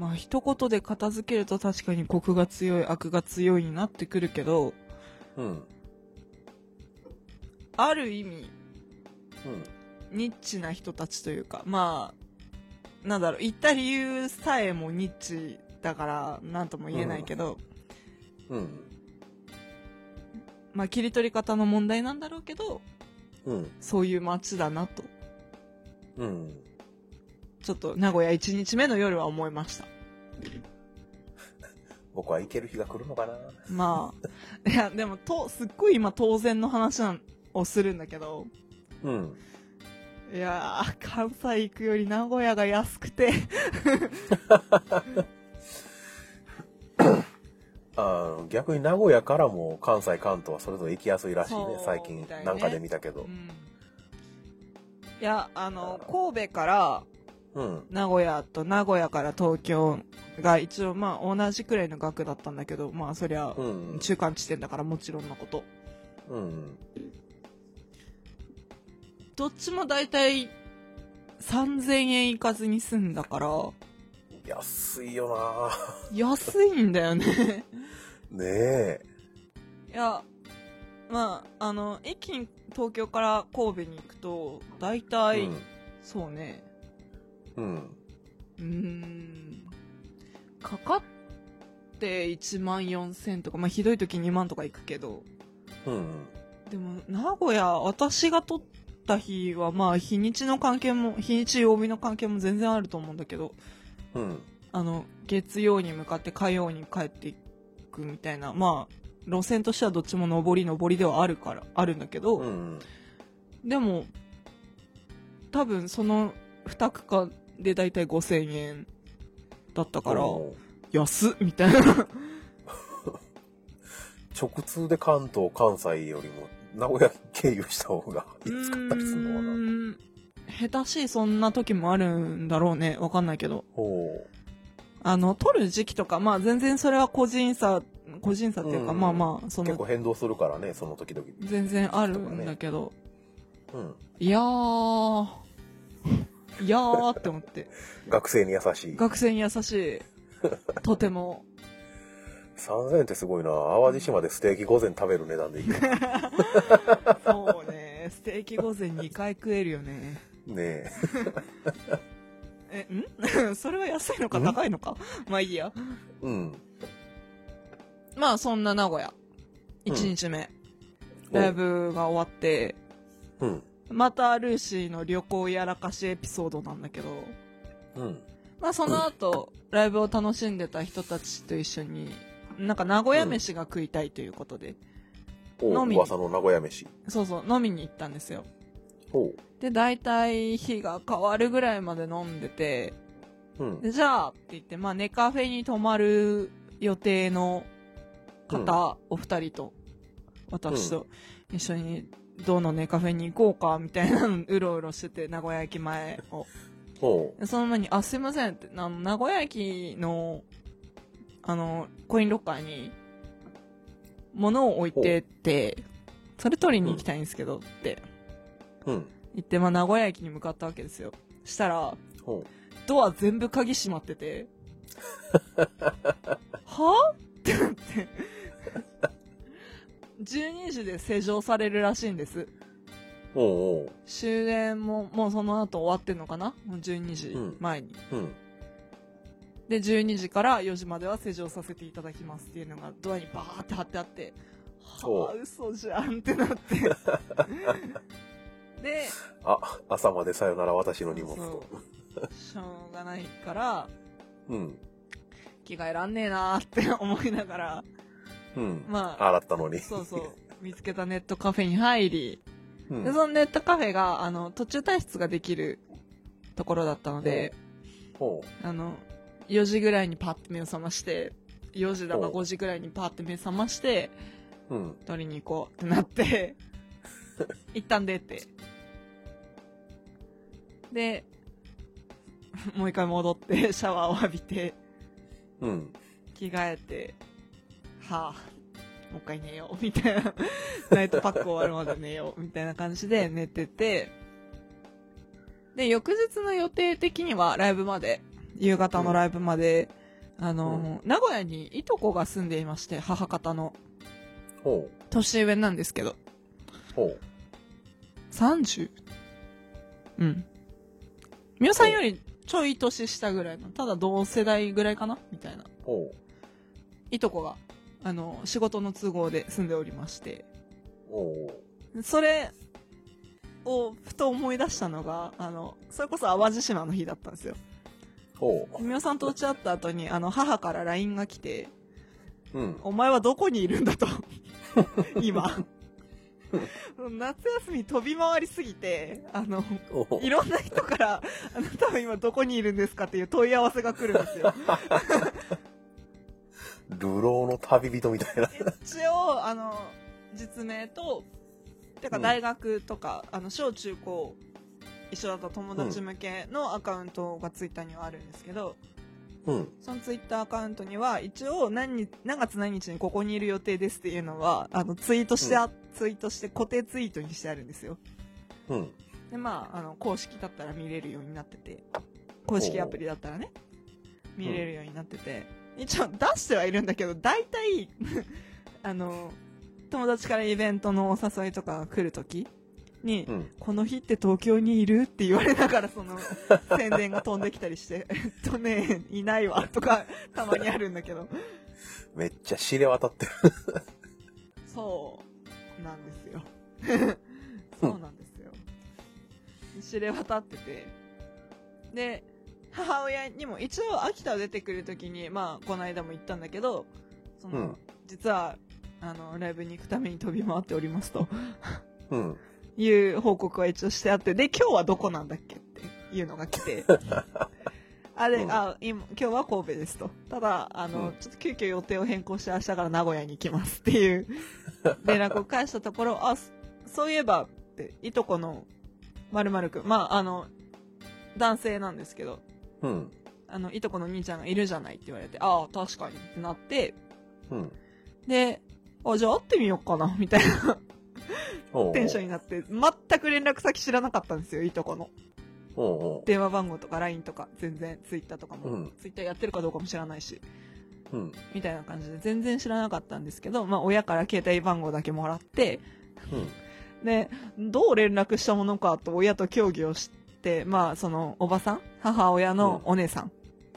まあ一言で片付けると確かにコクが強い悪が強いになってくるけどうん。ある意味うん。ニッチな人たちというかまあなんだろう言った理由さえもニッチだから何とも言えないけど、うん。まあ切り取り方の問題なんだろうけどうん。そういう街だなとうん。ちょっと名古屋1日目の夜は思いました。僕は行ける日が来るのかな。まあいやでもとすっごい今当然の話なんをするんだけど。うん。いやー、関西行くより名古屋が安くて。あ逆に名古屋からも関西関東はそれぞれ行きやすいらしいね最近なんかで見たけど。うん。いやあの神戸からうん。名古屋と名古屋から東京が一応まあ同じくらいの額だったんだけどまあそりゃうん。中間地点だからもちろんのこと。うん。どっちも大体3000円いかずに済んだから。安いよ安いんだよね。な ねえ。いやまああの駅に東京から神戸に行くと大体、そうねうん。うーん。かかって1万4000とかまあひどい時2万とか行くけど。うん。うんでも名古屋私が取った日はまあ日にちの関係も日にち曜日の関係も全然あると思うんだけど。うん。あの月曜に向かって火曜に帰っていくみたいな。まあ路線としてはどっちも上り上りではあるからあるんだけど、うんでも多分その2区間で大体5000円だったからお安っみたいな。直通で関東関西よりも名古屋経由した方が安かったりするのかな。下手しいそんな時もあるんだろうね。わかんないけど。ほあの取る時期とかまあ全然それは個人差個人差っていうか、うん。まあまあそうの結構変動するからねその時々。全然あるんだけど、うん。いやーいやーって思って。学生に優しい。学生に優しい。とても。3000円ってすごいな。淡路島でステーキ午前食べる値段でいいそうね。ステーキ午前2回食えるよね。え。えん？それは安いのかん高いのか？まあいいや。うん。まあそんな名古屋。1日目、ライブが終わって。うんまたルーシーの旅行やらかしエピソードなんだけど。うん。まあその後、ライブを楽しんでた人たちと一緒になんか名古屋飯が食いたいということで、お飲みに。噂の名古屋飯。そうそう飲みに行ったんですよ。おで大体日が変わるぐらいまで飲んでてうん。でじゃあって言って、まあ、ネカフェに泊まる予定の方、お二人と私と一緒にどのネカフェに行こうかみたいなのうろうろしてて名古屋駅前を。その前に「あすいません」ってあの名古屋駅のあのコインロッカーに物を置いてってそれ取りに行きたいんですけどって。うん。言って、まあ、名古屋駅に向かったわけですよ。したらおドア全部鍵閉まってて。はってなって12時で施錠されるらしいんです。おお終電ももうその後終わってんのかな？もう12時前に、うん。で12時から4時までは施錠させていただきますっていうのがドアにバーって貼ってあっておはあ嘘じゃんってなって。であ朝までさよなら私の荷物と。しょうがないからうん。着替えらんねえなーって思いながらうん。まあ洗ったのに。そうそう。見つけたネットカフェに入り。うん。でそのネットカフェがあの途中退出ができるところだったのでおあの4時ぐらいにパッて目を覚まして4時だかお5時ぐらいにパッて目覚ましてうん。取りに行こうってなって一旦出て。でもう一回戻ってシャワーを浴びてうん。着替えてはあもう一回寝ようみたいな。ナイトパック終わるまで寝ようみたいな感じで寝てて。で翌日の予定的にはライブまで夕方のライブまで、あの、名古屋にいとこが住んでいまして母方の。年上なんですけど。ほう。30? うん。みおさんよりちょい年下ぐらいのただ同世代ぐらいかなみたいな。ほいとこがあの仕事の都合で住んでおりまして。それをふと思い出したのがあのそれこそ淡路島の日だったんですよ。う。ほみおさんと打ち合った後にあの母から LINE が来てううん「お前はどこにいるんだ」と。今。夏休み飛び回りすぎてあのいろんな人から「あなたは今どこにいるんですか?」っていう問い合わせが来るんですよ 流浪の旅人みたいな。一応、あの、実名と、てかうん大学とか、あの、小中高一緒だった友達向けのアカウントがツイッターにはあるんですけど、うん。そのツイッターアカウントには、一応何日、何月何日にここにいる予定ですっていうのは、あの、ツイートしてあ、ツイートして固定ツイートにしてあるんですよ。うん。で、まあ、あの、公式だったら見れるようになってて、公式アプリだったらね、見れるようになってて、一応出してはいるんだけど、大体、あの、友達からイベントのお誘いとかが来るときに、うん。この日って東京にいるって言われながらその 宣伝が飛んできたりして、えっとね、いないわとかたまにあるんだけど、めっちゃ知れ渡ってる。そうなんですよ。そうなんですよ。知れ渡ってて。で、母親にも一応秋田を出てくるときに、まあ、この間も言ったんだけど、その、うん。実は、あの、ライブに行くために飛び回っておりますと。うん。いう報告は一応してあって、で、今日はどこなんだっけっていうのが来て、あ、で、うん。あ、今、今日は神戸ですと。ただ、あの、うん。ちょっと急遽予定を変更して明日から名古屋に行きますっていう 連絡を返したところ、あ、そそういえばって、いとこの〇〇くん、まあ、あの、男性なんですけど、うん。あの、いとこの兄ちゃんがいるじゃないって言われて、ああ、確かにってなって、うん。で、あ、じゃあ会ってみようかな、みたいなテンションになって、全く連絡先知らなかったんですよ、いとこの。電話番号とか LINE とか、全然、ツイッターとかも、うんツイッターやってるかどうかも知らないし、うん。みたいな感じで全然知らなかったんですけど、まあ親から携帯番号だけもらって、うん。で、どう連絡したものかと親と協議をして、まあそのおばさん母親のお姉さん、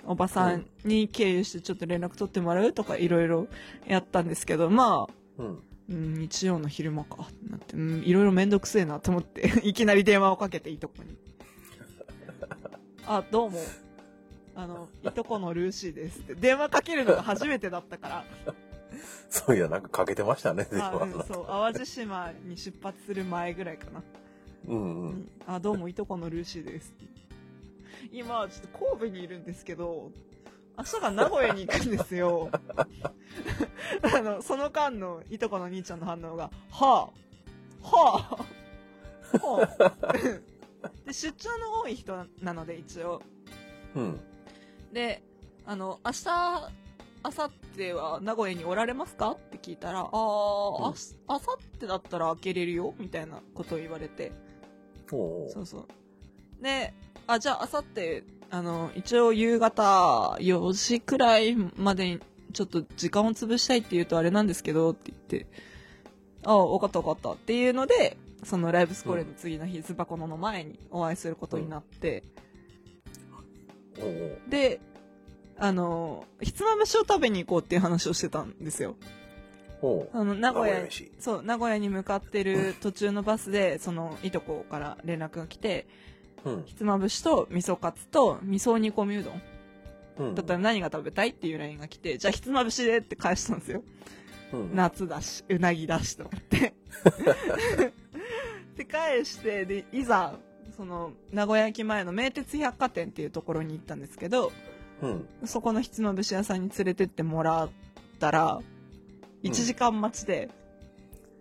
おばさんに経由してちょっと連絡取ってもらうとかいろいろやったんですけど、まあ、うん。うん、日曜の昼間かってなって、うん、いろいろめんどくせえなと思って、いきなり電話をかけていとこに。あ、どうも。あの、いとこのルーシーですって。電話かけるのが初めてだったから。そういや、なんかかけてましたね、電あ、話うん、そう、淡路島に出発する前ぐらいかな。うんう。うんんあ、どうもいとこのルーシーです。今、ちょっと神戸にいるんですけど、明日から名古屋に行くんですよ。あの、その間のいとこの兄ちゃんの反応が、はあ、はあ、はあ。で、出張の多い人なので、一応。うん。で、あの、明日、明後日は名古屋におられますか？って聞いたら、ああ、うんあす明後日だったら開けれるよ？みたいなことを言われて。そうそう。で、あ、じゃあ、あさって、あの、一応夕方4時くらいまでに、ちょっと時間を潰したいって言うとあれなんですけど、って言って、あわかったわかった。っていうので、そのライブスコーレの次の日、ズバコノの前にお会いすることになって、で、あの、ひつまぶしを食べに行こうっていう話をしてたんですよ。あの、名古屋そう、名古屋に向かってる途中のバスで、その、いとこから連絡が来て、うん。ひつまぶしと味噌カツと味噌煮込みうどんうん。だったら何が食べたいっていう LINE が来て、じゃあひつまぶしでって返したんですよ。うん。夏だし、うなぎだしと思って。で、返して、で、いざ、その、名古屋駅前の名鉄百貨店っていうところに行ったんですけど、うん。そこのひつまぶし屋さんに連れてってもらったら、1時間待ちで、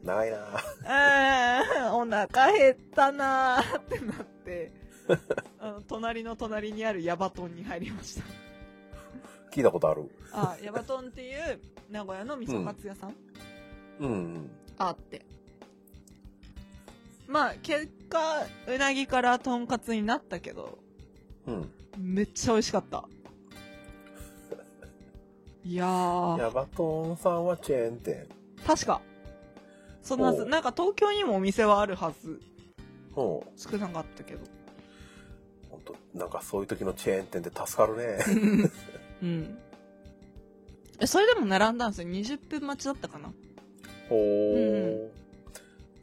長いなあーお腹減ったなーってなって、あの、隣の隣にあるヤバトンに入りました。聞いたことある。あ、ヤバトンっていう名古屋の味噌カツ屋さん、うんうん。あって。まあ、結果、うなぎからとんかつになったけど、うん。めっちゃ美味しかった。いやー、ヤバトンさんはチェーン店。確か。そんなはず、おうなんか東京にもお店はあるはず。おう少なかったけど。なんかそういう時のチェーン店って助かるね。うん。え、それでも並んだんですよ。20分待ちだったかな。おうんー。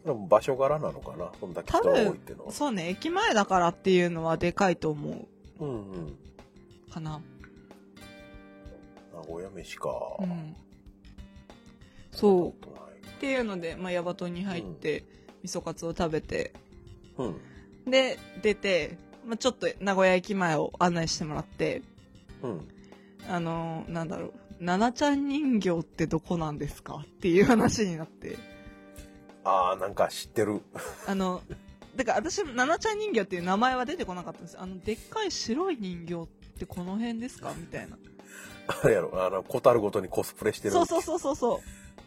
でも場所柄なのかな？そんだけ人が多いっていうのは。そうね、駅前だからっていうのはでかいと思う。うんうん。かな。名古屋飯か。うん。そう。う。っていうので、まあ、ヤバトンに入って、味噌カツを食べて、うん。で、出て、まあ、ちょっと名古屋駅前を案内してもらって、うん。あの、なんだろう、ななちゃん人形ってどこなんですかっていう話になって、ああ、なんか知ってる。あの、だから私、ななちゃん人形っていう名前は出てこなかったんですあの、でっかい白い人形ってこの辺ですか？みたいな。あれやろ、あの、小樽ごとにコスプレしてる。そうそうそうそうそ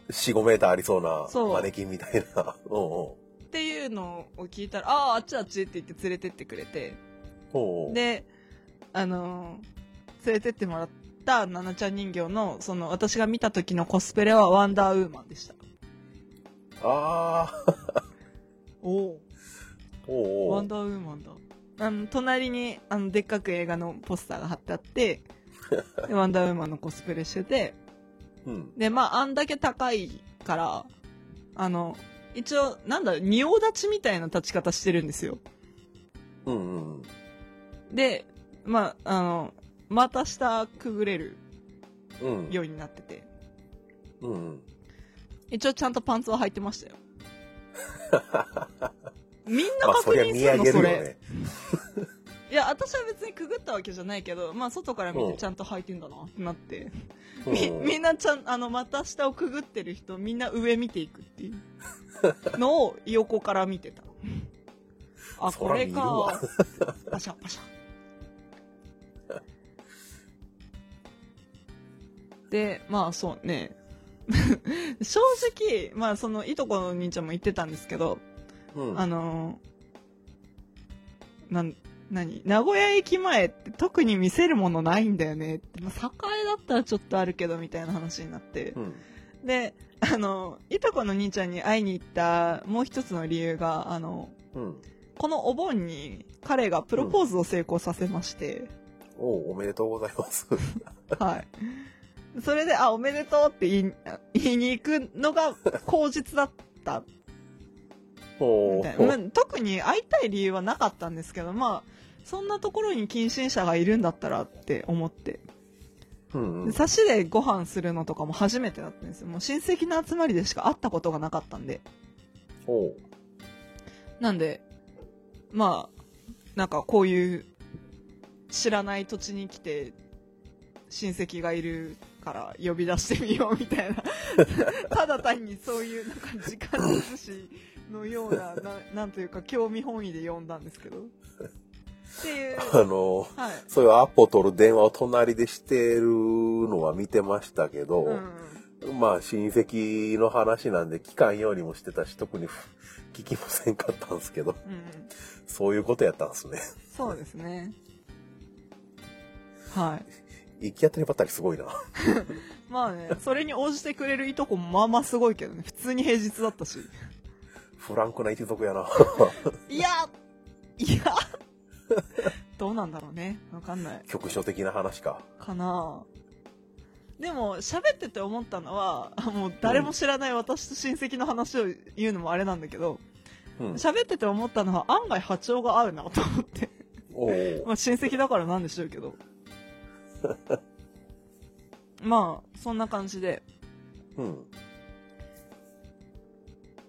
う。4、5メーターありそうなそうマネキンみたいな。うんうん。っていうのを聞いたら、ああ、あっちあっちって言って連れてってくれて、おうおう、で、あのー連れてってもらったななちゃん人形の、その、私が見た時のコスプレはワンダーウーマンでした。ああ、おお。ワンダーウーマンだ。あの、隣に、あの、でっかく映画のポスターが貼ってあって、でワンダーウーマンのコスプレしてて、うん。で、まあ、あんだけ高いから、あの、一応、なんだ仁王立ちみたいな立ち方してるんですよ。うんうん。で、まあ、あの、股下くぐれるうん。ようになってて、うんうん。一応ちゃんとパンツは履いてましたよ。みんなまあ、そ確りゃ見認するの、上げるよそれ。ね。いや、私は別にくぐったわけじゃないけど、まあ、外から見うんてちゃんと履いてんだなってなって。うんみ、みんなちゃん、あの、股下をくぐってる人、みんな上見ていくっていうのを横から見てた。あ、そらこれ見るわか。パシャパシャ。で、まあそうね。正直、まあその、いとこの兄ちゃんも言ってたんですけど、うん。あのーなん、何？名古屋駅前って特に見せるものないんだよねって。まあ、栄だったらちょっとあるけどみたいな話になってう。ん。で、あの、いとこの兄ちゃんに会いに行ったもう一つの理由が、あの、うん。このお盆に彼がプロポーズを成功させまして、おうおめでとうございます。はい。それで、あ、おめでとうって言い言いに行くのが口実だったおうみたいな、まあ特に会いたい理由はなかったんですけど、まあ、そんなところに近親者がいるんだったらって思って。うん差しでご飯するのとかも初めてだったんですよ。もう親戚の集まりでしか会ったことがなかったんで。おうなんで、まあ、なんかこういう知らない土地に来て親戚がいるから呼び出してみようみたいな。ただ単にそういうなんか時間潰しのような、ななんというか興味本位で呼んだんですけど。っていう、あの、はい。そういうアポ取る電話を隣でしてるのは見てましたけど、うん。まあ親戚の話なんで聞かんようにもしてたし、特に 聞きませんかったんですけど、うん。そういうことやったんですね。そうですね。はい。行き当たりばったりすごいな。まあね、それに応じてくれるいとこもまあまあすごいけどね、普通に平日だったし。フランクな一族やな。いや、いや、どうなんだろうね。わかんない。局所的な話か。かなでも、喋ってて思ったのは、あもう誰も知らない私と親戚の話を言うのもあれなんだけど、うん。喋ってて思ったのは案外波長が合うなと思って。まあ親戚だからなんでしょうけど。まあ、そんな感じで、うん。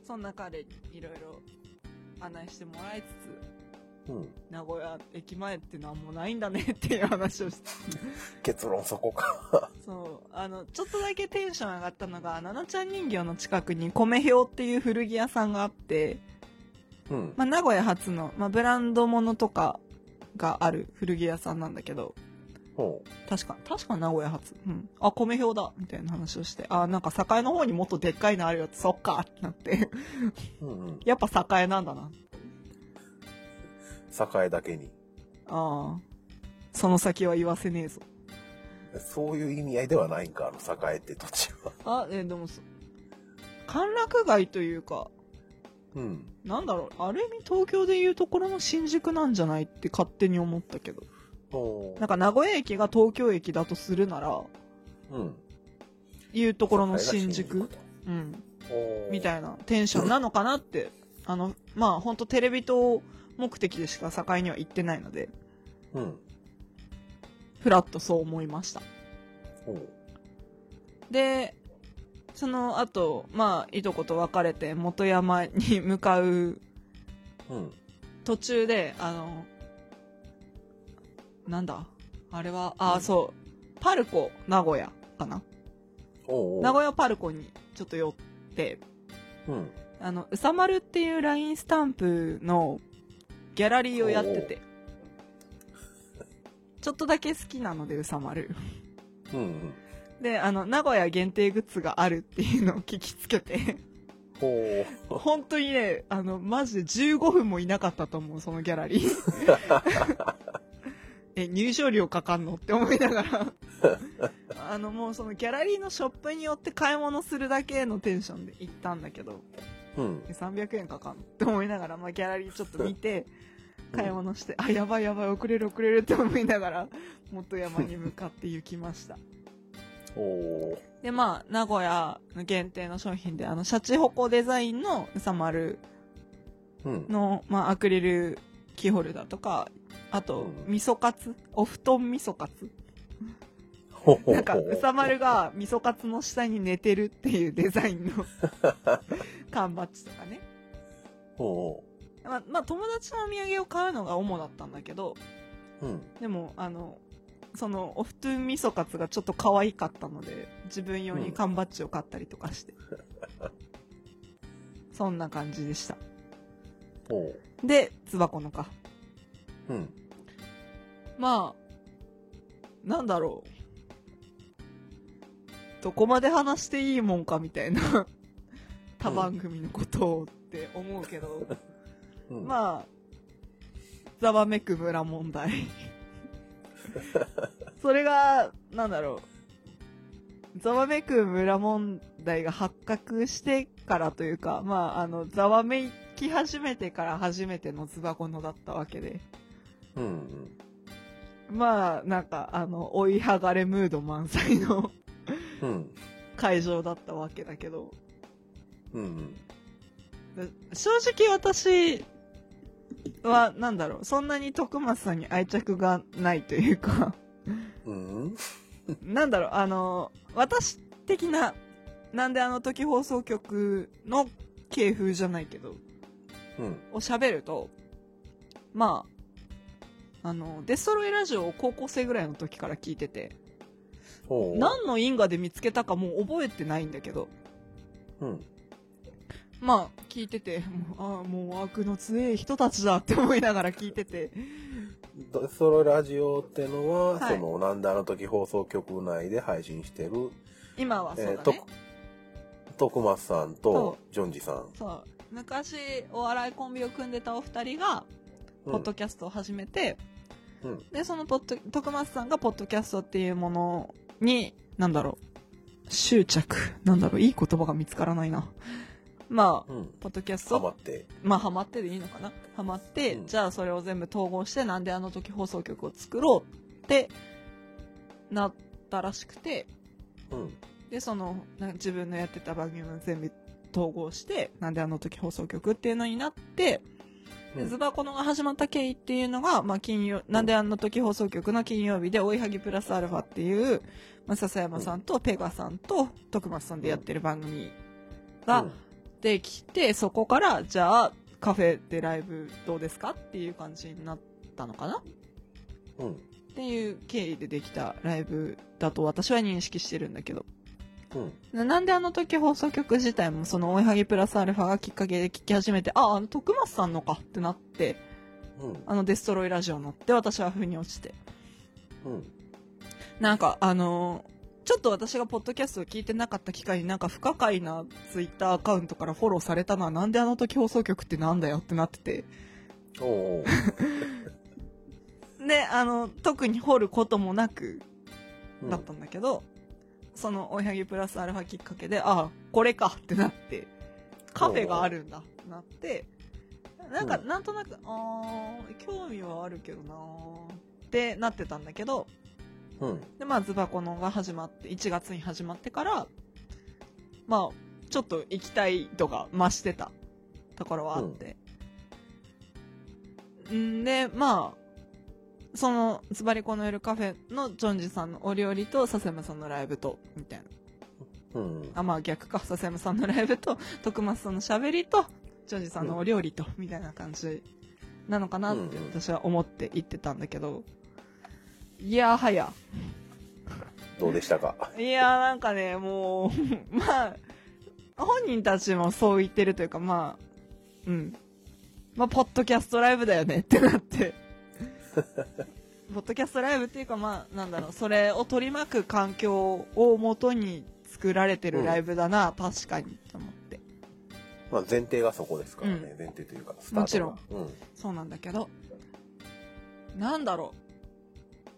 そんな彼にいろいろ案内してもらいつつ、うん。名古屋駅前ってなんもないんだねっていう話をして、結論そこか。そう、あの、ちょっとだけテンション上がったのが、ななちゃん人形の近くに米表っていう古着屋さんがあって、うん。まあ、名古屋発の、まあ、ブランド物とかがある古着屋さんなんだけど、ほ確か、確か名古屋発。うん。あ、米表だみたいな話をして、あ、なんか栄の方にもっとでっかいのあるよって、そっかってなって、う。うんうん。やっぱ栄なんだな。栄だけに。ああ。その先は言わせねえぞ。そういう意味合いではないんか、あの、栄って土地は。あ、え、でもそ、歓楽街というか、うん。なんだろう、ある意味東京でいうところの新宿なんじゃないって勝手に思ったけど。ほなんか名古屋駅が東京駅だとするなら、う。うん。いうところの新宿と。うん。みたいなテンションなのかなって、あの、まあ本当テレビ塔目的でしか境には行ってないので、うん。ふらっとそう思いました。で、その後、まあ、いとこと別れて元山に向かううん。途中で、あの、なんだ？あれは、あ、うんそう。パルコ名古屋かな？おうおう名古屋パルコにちょっと寄って、うん。あの、うさまるっていう LINE スタンプのギャラリーをやってて、ちょっとだけ好きなので、うさまる。うんうん。で、あの、名古屋限定グッズがあるっていうのを聞きつけて、ほう。本当にね、あの、マジで15分もいなかったと思う、そのギャラリー。え、入場料かかんの？って思いながら。あの、もうそのギャラリーのショップによって買い物するだけのテンションで行ったんだけど、うん。え300円かかんの？って思いながら、まあ、ギャラリーちょっと見て、買い物して、あ、やばいやばい、遅れる遅れるって思いながら、元山に向かって行きました。で、まあ、名古屋の限定の商品で、あの、シャチホコデザインのうさまるうん。の、まあ、アクリルキーホルダーとか、あとう、ん味噌カツ？お布団味噌カツ？なんか、うさまるが味噌カツの下に寝てるっていうデザインの 缶バッジとかね。ほまあ、まあ、友達のお土産を買うのが主だったんだけど、う。うん。でも、あの、その、お布団味噌カツがちょっと可愛かったので、自分用に缶バッジを買ったりとかして。そんな感じでした。ほで、つばこのか。う。うん。まあ、なんだろう。どこまで話していいもんかみたいな、他番組のことをって思うけど、うん。まあ、ざわめく村問題。それが、なんだろう。ざわめく村問題が発覚してからというか、まあ、あの、ざわめき始めてから初めてのズバコノだったわけで。うんうん。まあ、なんか、あの、追い剥がれムード満載のうん。会場だったわけだけど、うん。で正直私は、なんだろう、そんなに徳松さんに愛着がないというか、うん。なんだろう、あの、私的な、なんであの時放送局の系風じゃないけど、うん。を喋ると、まあ、あの、デストロイラジオを高校生ぐらいの時から聞いてて。何の因果で見つけたかもう覚えてないんだけど、うん。まあ、聞いてて、も うああ、もう悪の強い人たちだって思いながら聞いてて、ドソロラジオってのは、はいその、なんであの時放送局内で配信してる、今はそうだね。えー、と、徳松さんとそジョンジさん。そう。昔、お笑いコンビを組んでたお二人が、うんポッドキャストを始めて、うん。で、そのポッド、徳松さんがポッドキャストっていうものに、なんだろう、執着。なんだろう、いい言葉が見つからないな。まあ、うん。ポッドキャスト、ハマって。まあ、ハマってでいいのかなハマって、うんじゃあそれを全部統合して、なんであの時放送局を作ろうってなったらしくて、うん。で、その、自分のやってた番組を全部統合して、なんであの時放送局っていうのになって、ズバコノが始まった経緯っていうのが、まあ、金曜、なんであの時放送局の金曜日で、追いはぎプラスアルファっていう、まあ、笹山さんとペガさんと徳松さんでやってる番組ができて、そこから、じゃあ、カフェでライブどうですかっていう感じになったのかな？うん。うん。っていう経緯でできたライブだと私は認識してるんだけど。うん。なんであの時放送局自体もその追いはぎプラスアルファがきっかけで聞き始めて、あ、あの徳松さんのかってなって、うん。あのデストロイラジオになって私は腑に落ちて。うん。なんかあのーちょっと私がポッドキャストを聞いてなかった機会になんか不可解なツイッターアカウントからフォローされたのはなんであの時放送局ってなんだよってなってて。で、あの、特に掘ることもなくうんだったんだけど、その追いはぎプラスアルファきっかけで、あ、これかってなって、カフェがあるんだってなって、なんか、うんなんとなく、あー、興味はあるけどなーってなってたんだけど、うん。で、まあ、ズバコノが始まって、1月に始まってから、まあ、ちょっと行きたい度が増してたところはあって。んで、まあ、その、ズバリコの夜カフェのジョンジさんのお料理と、笹山さんのライブと、みたいな。うん。あ、まあ逆か、笹山さんのライブと、徳松さんの喋りと、ジョンジさんのお料理と、みたいな感じなのかなって私は思って行ってたんだけど、いやはや、どうでしたか？いやーなんかね、もう、まあ、本人たちもそう言ってるというか、まあ、うん。まあ、ポッドキャストライブだよねってなって。ポッドキャストライブっていうか、まあ、なんだろう、それを取り巻く環境をもとに作られてるライブだな、確かに、と思って。まあ前提がそこですからね、うん。前提というかスタートがもちろん。うん。そうなんだけど、なんだろ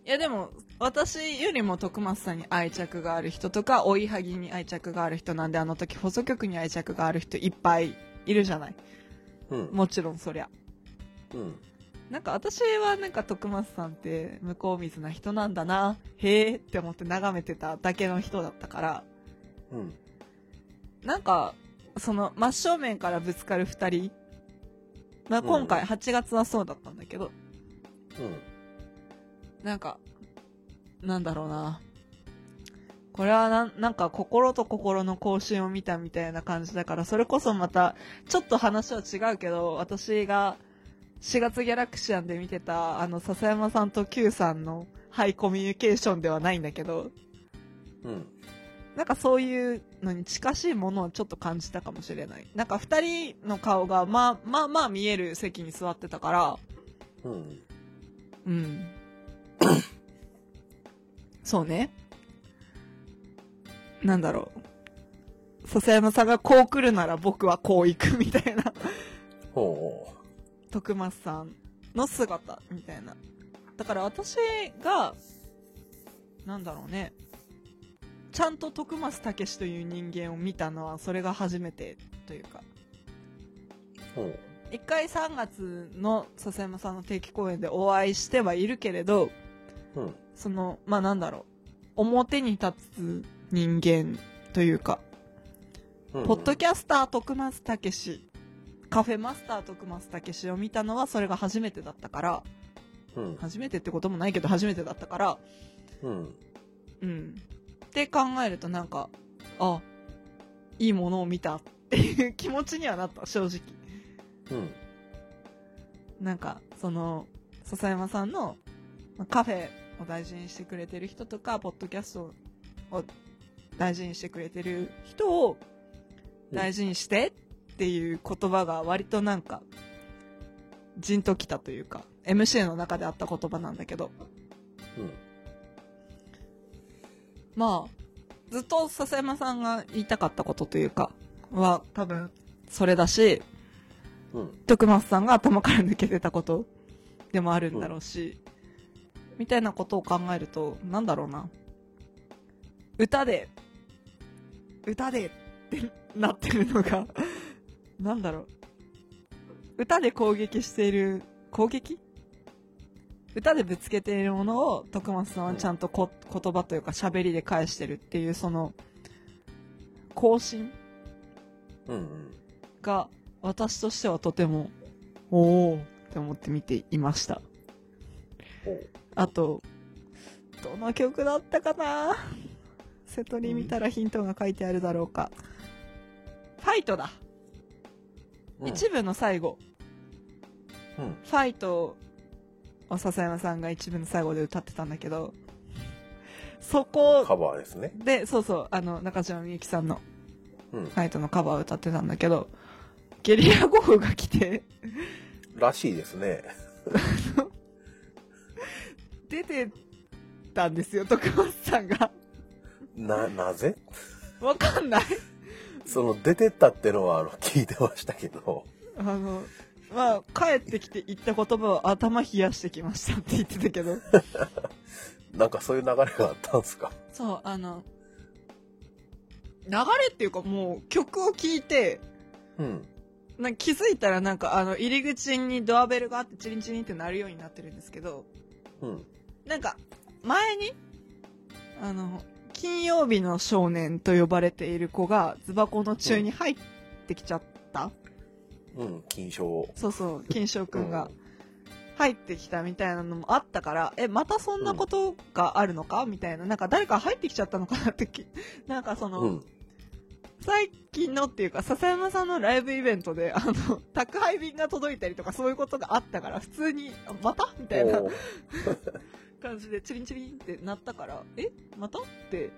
う。いやでも、私よりも徳松さんに愛着がある人とか、追いはぎに愛着がある人なんで、あの時放送局に愛着がある人いっぱいいるじゃない。うん。もちろんそりゃ。うんなんか私はなんか徳松さんって向こう水な人なんだな、へーって思って眺めてただけの人だったから、うん。なんか、その真正面からぶつかる二人、まあ今回うん8月はそうだったんだけど、うん。なんか、なんだろうな。これはなんなんか心と心の交信を見たみたいな感じだから、それこそまた、ちょっと話は違うけど、私が4月ギャラクシアンで見てた、あの、笹山さんと Q さんのハイコミュニケーションではないんだけど、うんなんかそういうのに近しいものをちょっと感じたかもしれない。なんか二人の顔がまあまあまあ見える席に座ってたから、うんうん。そうね。なんだろう。笹山さんがこう来るなら僕はこう行くみたいな。ほ徳松さんの姿みたいな。だから私が、なんだろうね。ちゃんと徳松武史という人間を見たのはそれが初めてというか。一回3月の笹山さんの定期公演でお会いしてはいるけれど、ううんその、まあ、なんだろう。表に立つ人間というか、うんポッドキャスター徳松武史、カフェマスター徳松武史を見たのはそれが初めてだったから、うん初めてってこともないけど初めてだったから、うんうん。って考えるとなんか、あ、いいものを見たっていう気持ちにはなった、正直。うんなんか、その、笹山さんの、まあカフェを大事にしてくれてる人とか、ポッドキャストを大事にしてくれてる人を大事にしてっていう言葉が割となんか、じんときたというか、MC の中であった言葉なんだけど、うん。まあ、ずっと笹山さんが言いたかったことというか、は多分、それだし、うん。徳松さんが頭から抜けてたことでもあるんだろうし、みたいなことを考えると、なんだろうな。歌で、歌でってなってるのが、なんだろう。歌で攻撃している、攻撃？歌でぶつけているものを徳松さんはちゃんとこ言葉というか喋りで返してるっていうその、更新が私としてはとても、おおって思って見ていました。あと、どの曲だったかな？瀬戸に見たらヒントが書いてあるだろうか。ファイトだ。うん一部の最後。うんファイトを笹山さんが一部の最後で歌ってたんだけど、そこカバーですねで、そうそう、あの、中島みゆきさんのうんファイトのカバーを歌ってたんだけど、ゲリラ豪雨が来て、らしいですね 出てたんですよ、徳松さんが。ななぜ？わかんない。その出てったってのはあの聞いてましたけど。あの、まあ、帰ってきて言った言葉を頭冷やしてきましたって言ってたけど。なんかそういう流れがあったんすか？そう、あの、流れっていうかもう曲を聴いて、うん。なんか気づいたらなんかあの入り口にドアベルがあってチリンチリンって鳴るようになってるんですけど、うん。なんか前に、あの、金曜日の少年と呼ばれている子がズバコの中に入ってきちゃった、うん。金賞。そうそう、金賞くんが。入ってきたみたいなのもあったから、え、またそんなことがあるのかみたいな、なんか誰か入ってきちゃったのかなってき、なんかその、うん。最近のっていうか、笹山さんのライブイベントで、あの、宅配便が届いたりとかそういうことがあったから、普通に、あまたみたいな 感じでチリンチリンってなったから、え？また？って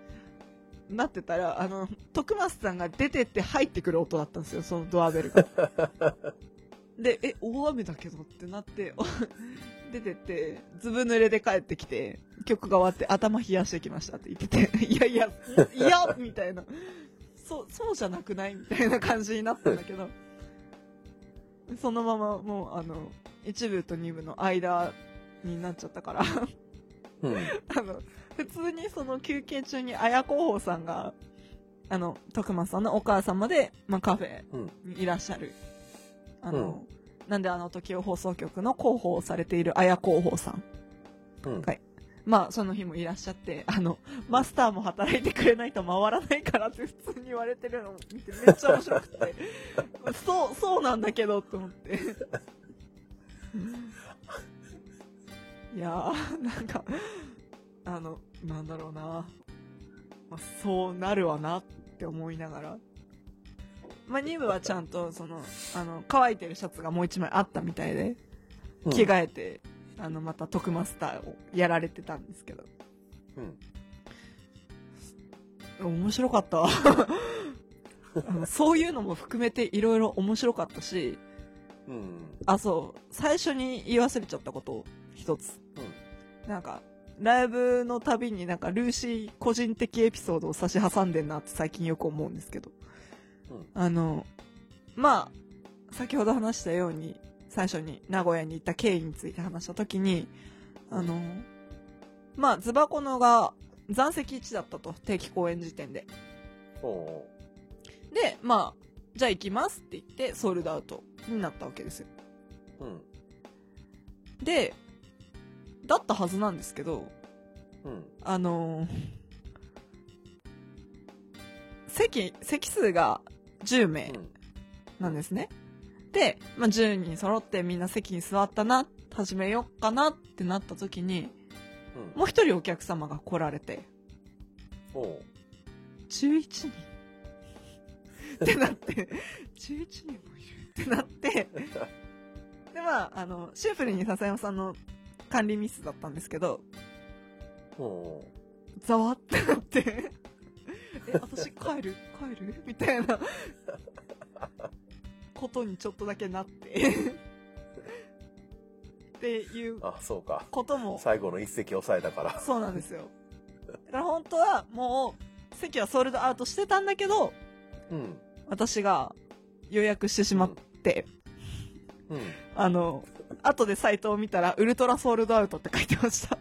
なってたら、あの、徳松さんが出てって入ってくる音だったんですよ、そのドアベルが。で、え、大雨だけどってなって、お 出てって、ずぶ濡れで帰ってきて、曲が終わって頭冷やしてきましたって言ってて、いやいや、いやみたいな。そう、そうじゃなくない？みたいな感じになったんだけど、そのままもう、あの、1部と2部の間になっちゃったから、うん。あの、普通にその休憩中に綾候補さんが、あの、徳間さんのお母様で、まあ、カフェうん。にいらっしゃる。あの、なんであの時を放送局の広報をされている綾候補さん。うん。はいまあ、その日もいらっしゃって、あの、マスターも働いてくれないと回らないからって普通に言われてるのを見てめっちゃ面白くて、そう、そうなんだけどって思って。いやー、なんか、あの、なんだろうな。まあ、そうなるわなって思いながら。まあ、2部はちゃんと、その、あの、乾いてるシャツがもう一枚あったみたいで、うん着替えて、あの、また特マスターをやられてたんですけど。うん。面白かった。あのそういうのも含めていろいろ面白かったし、うん。あ、そう、最初に言い忘れちゃったことを一つ。なんか、ライブのたびになんかルーシー個人的エピソードを差し挟んでんなって最近よく思うんですけど。うん。あの、まあ、先ほど話したように、最初に名古屋に行った経緯について話したときに、あの、まあ、ズバコのが残席1だったと、定期公演時点で。おで、まあ、じゃあ行きますって言って、ソールドアウトになったわけですよ。う。うん。で、だったはずなんですけど、うん。あのー席、席数が10名うん。なんですね。で、まあ、10人揃ってみんな席に座ったな、始めよっかなってなった時に、うん。もう一人お客様が来られて、おう。11人 ってなって、11人もいるってなって、で、まあ、あの、シンプルに笹山さんの管理ミスだったんですけど。ざわってなって、え、私帰る？帰る？みたいな、ことにちょっとだけなって、っていうあ、そうか。ことも、最後の一席抑えたから。そうなんですよ。だから本当はもう、席はソールドアウトしてたんだけど、うん。私が予約してしまって、うん。あの、後でサイトを見たら、ウルトラソールドアウトって書いてました。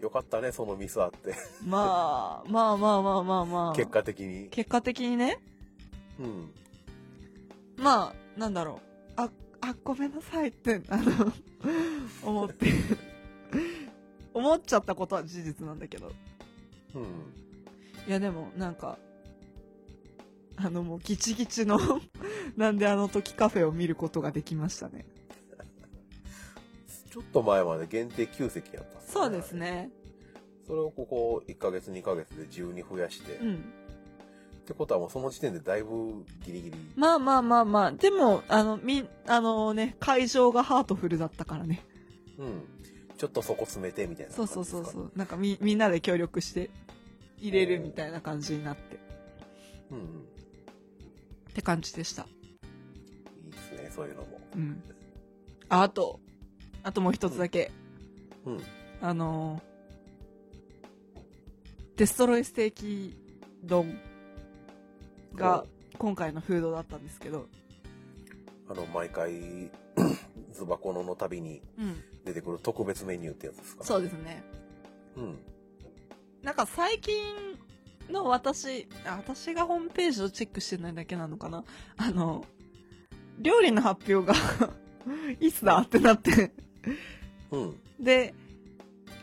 よかったね、そのミスあって。まあ、まあまあまあまあまあ。結果的に。結果的にね、うん。まあ、なんだろう。あ、あ、ごめんなさいって、あの、思って、思っちゃったことは事実なんだけど。うん。いやでも、なんか、あのもうギチギチの、なんであの時カフェを見ることができましたね。ちょっと前まで限定9席やったんそうです。ね。それをここ1ヶ月2ヶ月で12増やして。っうん。てことはもうその時点でだいぶギリギリ。まあまあまあまあ、でも、あの、み、あのね、会場がハートフルだったからね。うん。ちょっとそこ詰めてみたいなそう。そうそうそう。なんかみ、みんなで協力して入れるみたいな感じになって。うんうん。って感じでした。いいですね、そういうのも。うん。あ、あと、あともう一つだけ。うん。あのデストロイステーキ丼が今回のフードだったんですけど、あの、毎回、ズバコノの旅にうん。出てくる特別メニューってやつですか？そうですね。うん。なんか最近の私、あ私がホームページをチェックしてないだけなのかな？あの、料理の発表が いつだってなって。うん。で、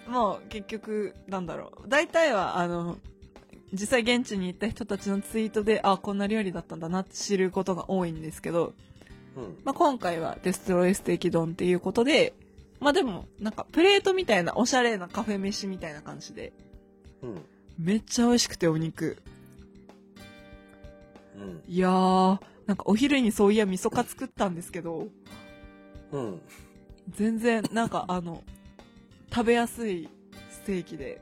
もう結局、なんだろう。大体は、あの、実際現地に行った人たちのツイートで、あ、こんな料理だったんだなって知ることが多いんですけど、うん。まあ、今回はデストロイステーキ丼っていうことで、まあでも、なんかプレートみたいなおしゃれなカフェ飯みたいな感じで、うん。めっちゃ美味しくてお肉。うん。いやー、なんかお昼にそういや味噌カツ作ったんですけど、うん。全然、なんかあの、食べやすいステーキで。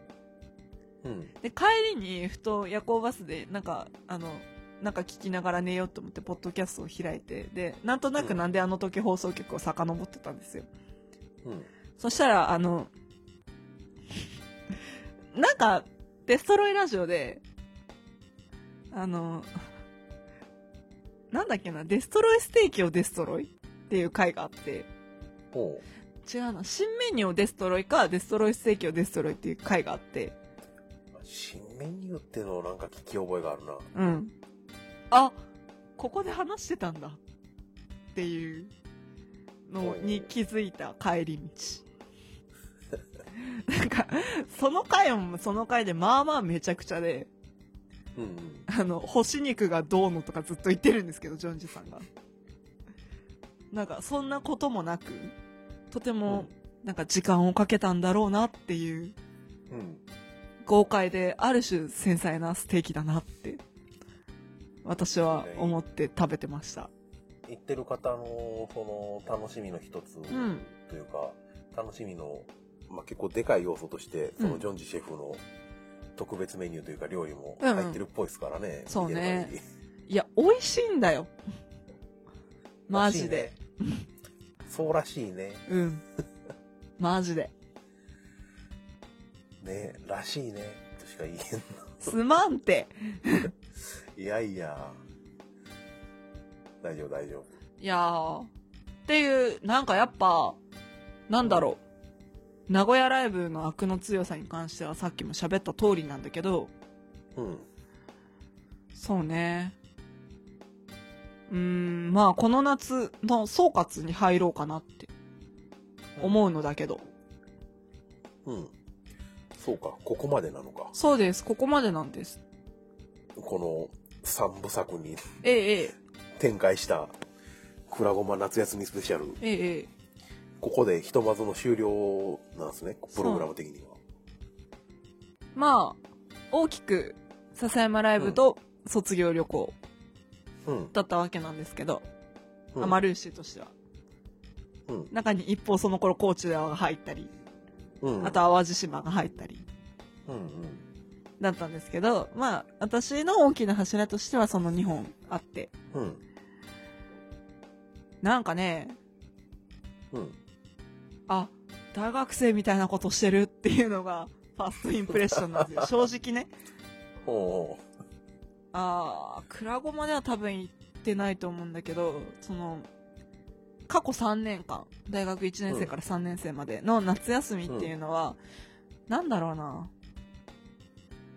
うん。で、帰りに、ふと夜行バスで、なんか、あの、なんか聞きながら寝ようと思って、ポッドキャストを開いて、で、なんとなくなんであの時放送局を遡ってたんですよ。うん。そしたら、あの、なんか、デストロイラジオで、あの、なんだっけな、デストロイステーキをデストロイっていう回があって、ほ違うな、新メニューをデストロイか、デストロイステーキをデストロイっていう回があって、う。新メニューってのなんか聞き覚えがあるな。うん。あ、ここで話してたんだ。っていうのに気づいた帰り道。なんか、その回もその回でまあまあめちゃくちゃで、うんうん。あの、干し肉がどうのとかずっと言ってるんですけど、ジョンジさんが。なんか、そんなこともなく、とても、なんか時間をかけたんだろうなっていう、うん。豪快で、ある種繊細なステーキだなって、私は思って食べてました。行ってる方の、その、楽しみの一つんというか、楽しみの、まあ、結構でかい要素として、そのうんジョンジシェフの特別メニューというか料理もうんうん入ってるっぽいですからね。そうね見てるいや、美味しいんだよ。マジで。。ねそうらしいね。うん。マジで。ね、らしいね。としか言えんすまんて。いやいや。大丈夫、大丈夫。いやー。っていう、なんかやっぱ、なんだろう。名古屋ライブの悪の強さに関してはさっきも喋った通りなんだけど、うん。そうね。うーん、まあこの夏の総括に入ろうかなって思うのだけど。うん。そうか、ここまでなのか。そうです。ここまでなんです。この三部作にええ、ええ、展開した、くらごま夏休みスペシャル。ええ、ええ。ここでひとまずの終了なんですね、プログラム的には。まあ、大きく、笹山ライブと卒業旅行うん。だったわけなんですけど、うんアマルーシーとしては。うん。中に一方その頃高知が入ったり、うん。あと淡路島が入ったり、うんうん。だったんですけど、まあ、私の大きな柱としてはその2本あって、うん。なんかね、うん。あ、大学生みたいなことしてるっていうのが、ファーストインプレッションなんですよ。正直ね。おうあー、クラゴマでは多分行ってないと思うんだけど、その、過去3年間、大学1年生から3年生までの夏休みっていうのは、なんだろうな。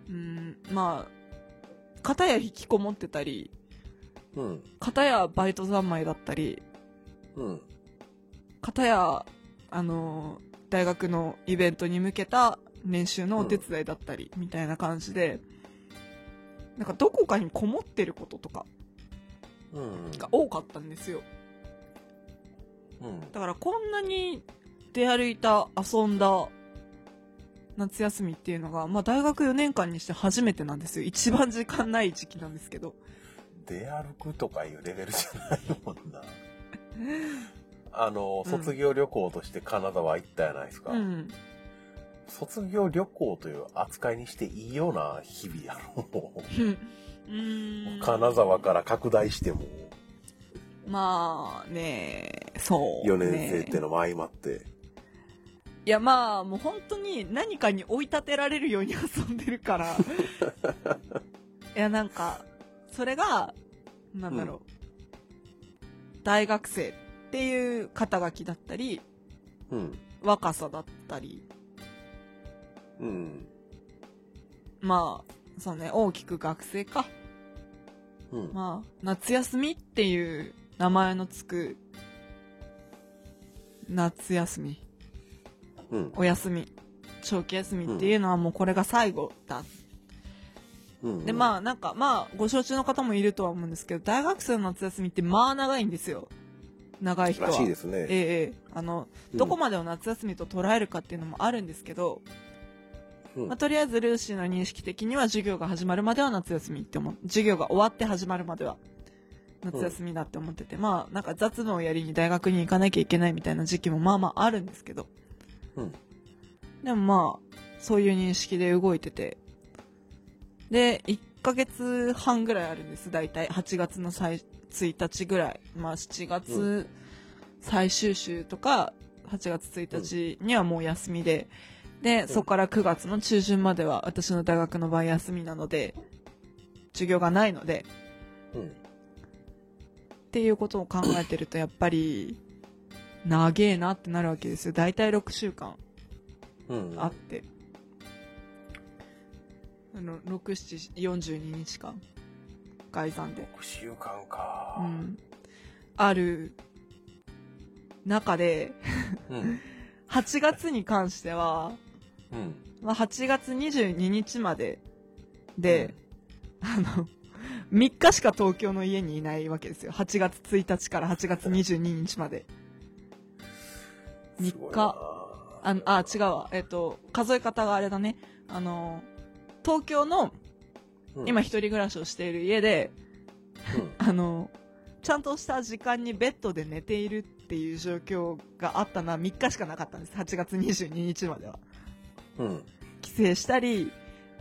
うーん、まあ、片や引きこもってたり。うん。片やバイト三昧だったり、うん。片や、あのー大学のイベントに向けた練習のお手伝いだったり、みたいな感じで、なんかどこかにこもってることとかうん。が多かったんですよ。うん。だからこんなに出歩いた、遊んだ夏休みっていうのが、まあ大学4年間にして初めてなんですよ。一番時間ない時期なんですけど。出歩くとかいうレベルじゃないもんな。あの、うん卒業旅行として金沢行ったやないですか。うん。卒業旅行という扱いにしていいような日々やろ。う。金沢から拡大しても、まあね、そう、4ね。年生ってのも相まって。いやまあもう本当に何かに追い立てられるように遊んでるから。いやなんか、それが、なんだろう、大学生っていう肩書きだったり、うん。若さだったり、うん。まあ、そうね、大きく学生か。うん。まあ、夏休みっていう名前のつく、夏休み、うん。お休み、長期休みっていうのはもうこれが最後だうん。で、まあ、なんか、まあ、ご承知の方もいるとは思うんですけど、大学生の夏休みって、まあ、長いんですよ。長い人は。らしいですね。ええええあの、うんどこまでを夏休みと捉えるかっていうのもあるんですけど、うんまあ、とりあえずルーシーの認識的には授業が始まるまでは夏休みって思う。授業が終わって始まるまでは。夏休みだって思ってて、まあなんか雑務をやりに大学に行かなきゃいけないみたいな時期もまあまああるんですけど、うん。でもまあ、そういう認識で動いてて。で、1ヶ月半ぐらいあるんです、大体。8月の最1日ぐらい。まあ7う月最終週とか、8月1日にはもう休みで、で、んそこから9月の中旬までは私の大学の場合休みなので、授業がないので、うん。っていうことを考えてると、やっぱり、長えなってなるわけですよ。大体6週間。うん。あって、あの6、7、42日間、概算で、6週間か。うん、ある中で、うん。8月に関しては、うん。まあ、8月22日までで、あの、3日しか東京の家にいないわけですよ。8月1日から8月22日まで。すごいな日あの、あ、違うわ。えっと、数え方があれだね。あの、東京のうん今一人暮らしをしている家で、あの、ちゃんとした時間にベッドで寝ているっていう状況があったのは3日しかなかったんです。8月22日までは。うん。うん。帰省したり、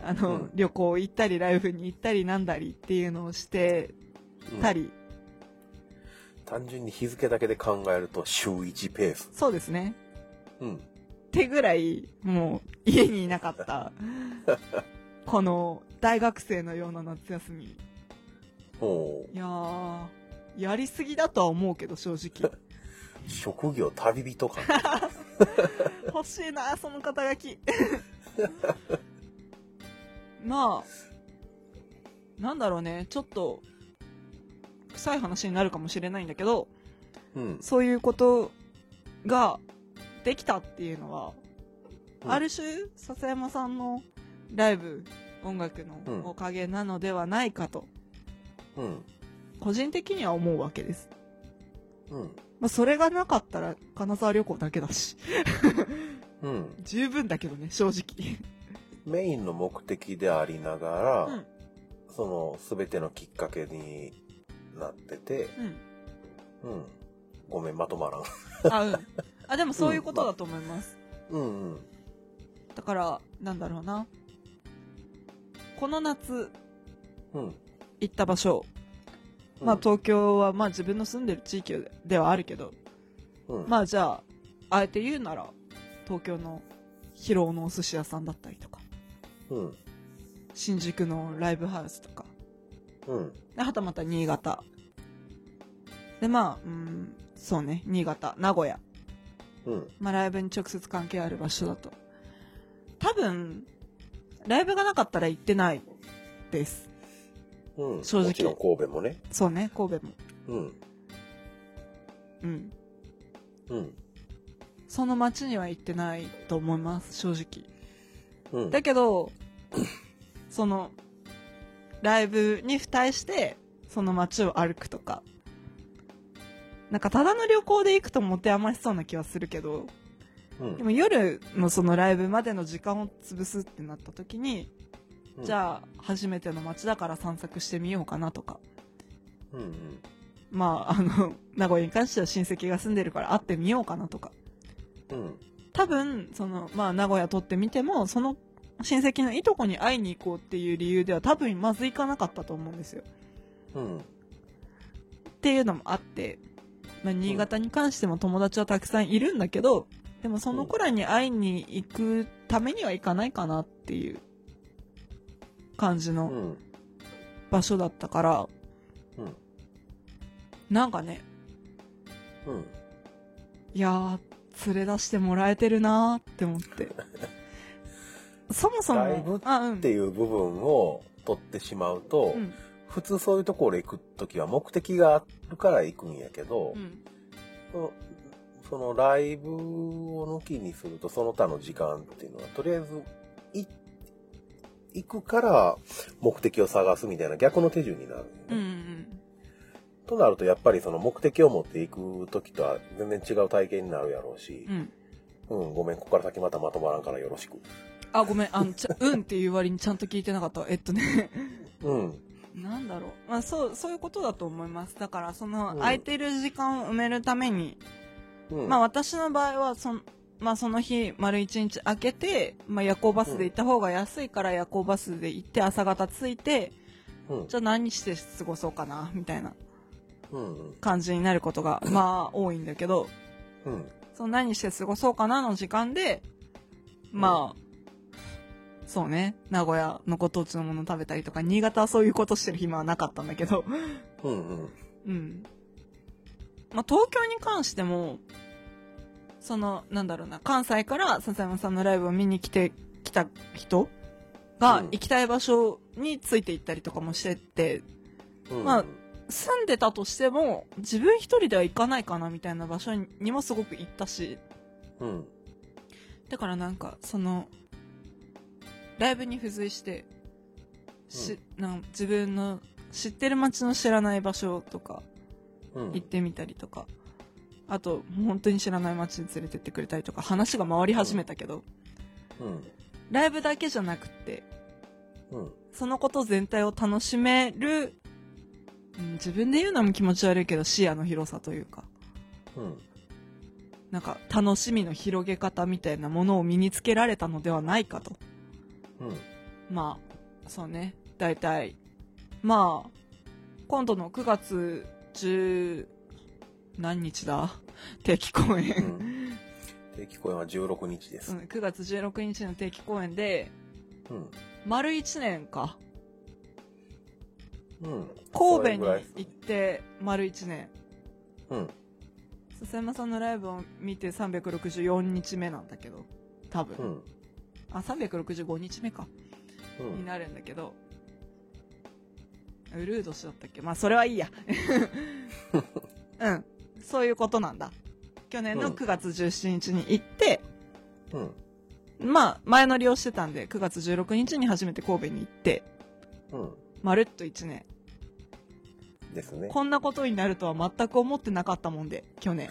あの、うん旅行行ったり、ライブに行ったりなんだりっていうのをしてうんたり、単純に日付だけで考えると週1ペース。そうですね。うん。ってぐらい、もう家にいなかった、この大学生のような夏休み。いおうやー、やりすぎだとは思うけど、正直。職業旅人か。欲しいな、その肩書き。まあ、なんだろうね、ちょっと、臭い話になるかもしれないんだけど、うん。そういうことができたっていうのは、うんある種、笹山さんのライブ、音楽うんのおかげなのではないかと、うん。個人的には思うわけです。うん。まあ、それがなかったら、金沢旅行だけだし、うん。十分だけどね、正直。メインの目的でありながら、うんその全てのきっかけになってて、うん。うん。ごめん、まとまらん。あ、うん。あ、でもそういうことだと思います。うんうん。だから、なんだろうな。この夏うん。行った場所、まあ東京はまあ自分の住んでる地域ではあるけど、うん、まあじゃあ、あえて言うなら、東京の広尾のお寿司屋さんだったりとか、うん。新宿のライブハウスとか、うん。ではたまた新潟。で、まあ、うん、そうね、新潟、名古屋。うん。まあライブに直接関係ある場所だと。多分、ライブがなかったら行ってないです。うん。正直もちろん神戸もね。そうね、神戸も。うん。うん。うん。その街には行ってないと思います、正直。うん。だけど、その、ライブに付帯して、その街を歩くとか、なんかただの旅行で行くと持て余しそうな気はするけど、うんでも夜のそのライブまでの時間を潰すってなった時に、じゃあ初めての街だから散策してみようかなとか、うんうん。まああの、名古屋に関しては親戚が住んでるから会ってみようかなとか、うん。多分、その、まあ名古屋取ってみても、その親戚のいとこに会いに行こうっていう理由では多分まず行かなかったと思うんですよ。うん。っていうのもあって、まあ、新潟に関しても友達はたくさんいるんだけど、でもその子らに会いに行くためには行かないかなっていう感じのうん。場所だったから、うん。なんかね、うん。いやー、連れ出してもらえてるなーって思って。そもそも、ライブあ、うんって。いう部分を取ってしまうと、うん。普通そういうところ行くときは目的があるから行くんやけど、うん。そのライブを抜きにするとその他の時間っていうのはとりあえずい行くから目的を探すみたいな逆の手順になる、ねうんうんとなるとやっぱりその目的を持っていく時とは全然違う体験になるやろうしう、ん。うん、ごめんここから先またまとまらんからよろしくあ、ごめん、あの、ちゃ、うんっていう割にちゃんと聞いてなかったわ。えっとね、うんなんだろう。まあ、そう、そういうことだと思います。だから、その、うん空いてる時間を埋めるために、うん。まあ、私の場合は、そん、まあ、その日、丸一日空けて、まあ、夜行バスで行った方が安いから夜行バスで行って、朝方着いて、うん。じゃあ何して過ごそうかな、みたいなうん。感じになることが、まあ、多いんだけど、うん。その何して過ごそうかなの時間で、まあ、そうね、名古屋のご当地のもの食べたりとか、新潟はそういうことしてる暇はなかったんだけど、うん。うん。うん。まあ、東京に関しても、その、なんだろうな、関西から笹山さんのライブを見に来て、来た人がうん行きたい場所について行ったりとかもしてて、うん。まあ住んでたとしても、自分一人では行かないかなみたいな場所にもすごく行ったし、うん。だからなんか、その、ライブに付随して、し、なん自分の知ってる街の知らない場所とかうん。行ってみたりとか、あと、本当に知らない街に連れてってくれたりとか、話が回り始めたけど、うん。ライブだけじゃなくって、うん。そのこと全体を楽しめる、うん自分で言うのも気持ち悪いけど視野の広さというか、うん。なんか楽しみの広げ方みたいなものを身につけられたのではないかと。うん。まあ、そうね。大体。まあ、今度の9月10何日だ？定期公う演。ん。定期公演は16日です。うん、9月16日の定期公演で、うん。丸1年か。うん。神戸に行って丸1年。うん。笹山さんのライブを見て364日目なんだけど、多分。うん。あ、365日目か。うん。になるんだけど、ウルー年だったっけ？まあ、それはいいや。うん。そういうことなんだ。去年のうん9月17日に行って、うん。まあ、前乗りをしてたんで、9月16日に初めて神戸に行って、うん。まるっと1年。ですね。こんなことになるとは全く思ってなかったもんで、去年。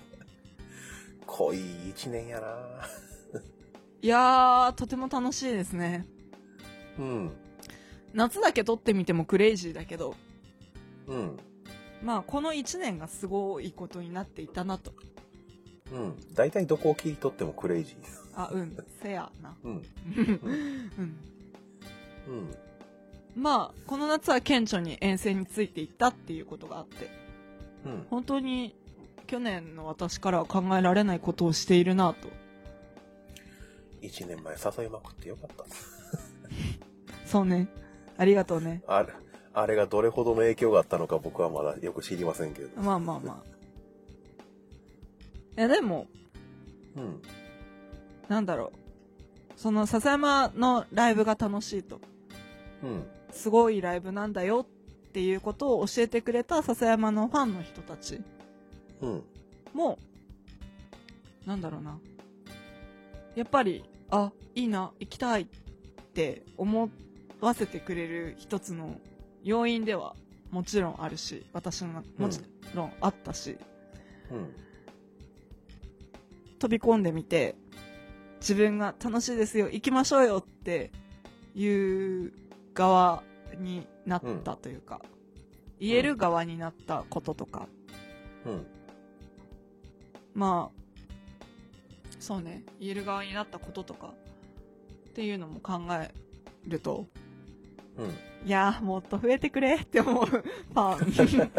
濃い一年やな。いやー、とても楽しいですね。うん。夏だけ撮ってみてもクレイジーだけど、うん。まあ、この1年がすごいことになっていたなと。うん。大体どこを切り取ってもクレイジーです。あ、うん、せやな。うん。うん。うん。まあ、この夏は顕著に遠征についていったっていうことがあって、うん。本当に去年の私からは考えられないことをしているなと。一年前誘いまくってよかった。そうね。ありがとうね。あれ、あれがどれほどの影響があったのか僕はまだよく知りませんけど。まあまあまあ。いや、でも、うん。なんだろう。その、笹山のライブが楽しいと。うん。すごいライブなんだよっていうことを教えてくれた笹山のファンの人たちうん。も、なんだろうな。やっぱり、あ、いいな、行きたいって思わせてくれる一つの要因ではもちろんあるし、私のもちろんあったし、うん。飛び込んでみて、自分が楽しいですよ、行きましょうよっていう側になったというか、言える側になったこととか、うん。まあ、そうね、言える側になったこととか、っていうのも考えると、うん。いやー、もっと増えてくれって思う、ファン。い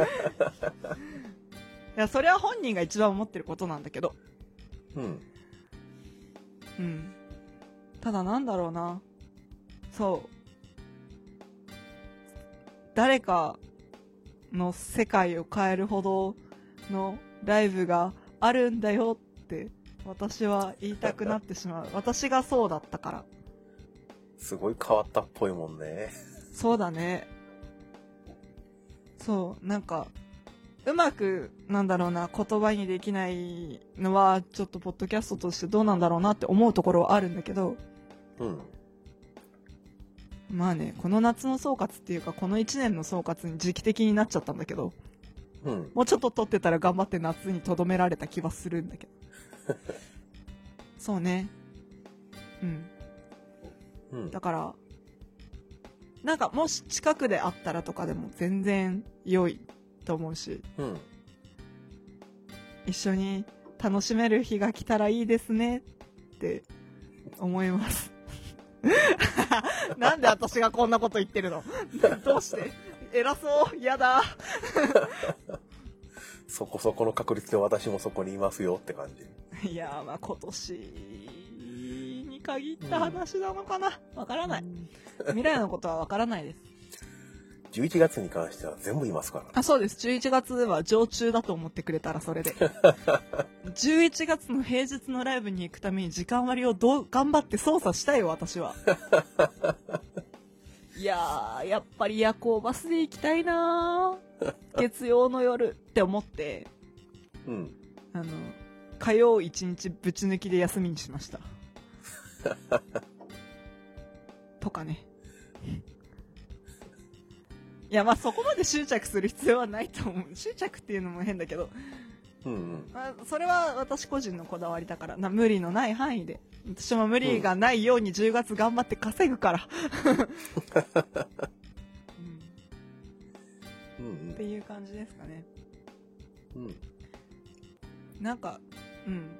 や、それは本人が一番思ってることなんだけど、うん。うん。ただなんだろうな。そう。誰かの世界を変えるほどのライブがあるんだよって私は言いたくなってしまう。私がそうだったから。すごい変わったっぽいもんね。そうだね。そう、なんか、うまく、なんだろうな、言葉にできないのは、ちょっとポッドキャストとしてどうなんだろうなって思うところはあるんだけど、うん。まあね、この夏の総括っていうか、この1年の総括に時期的になっちゃったんだけど、うん。もうちょっと撮ってたら頑張って夏にとどめられた気はするんだけど。そうね。うん。うん。だから、なんかもし近くであったらとかでも全然良いと思うし、うん。一緒に楽しめる日が来たらいいですねって思います。なんで私がこんなこと言ってるの？どうして？偉そう嫌だそこそこの確率で私もそこにいますよって感じ。いやーまあ今年に限った話なのかな？わからない。未来のことはわからないです。11月に関しては全部いますから。あ、そうです。11月は常駐だと思ってくれたらそれで。11月の平日のライブに行くために時間割をどう、頑張って操作したいよ、私は。いやー、やっぱり夜行バスで行きたいなー月曜の夜って思って、うん。あの、火曜一日ぶち抜きで休みにしました。とかね。いや、まあそこまで執着する必要はないと思う。執着っていうのも変だけど、うんうん。まあ、それは私個人のこだわりだからな、無理のない範囲で。私も無理がないように10月頑張って稼ぐから。うんうんっていう感じですかね。うん。うん。なんか、うん。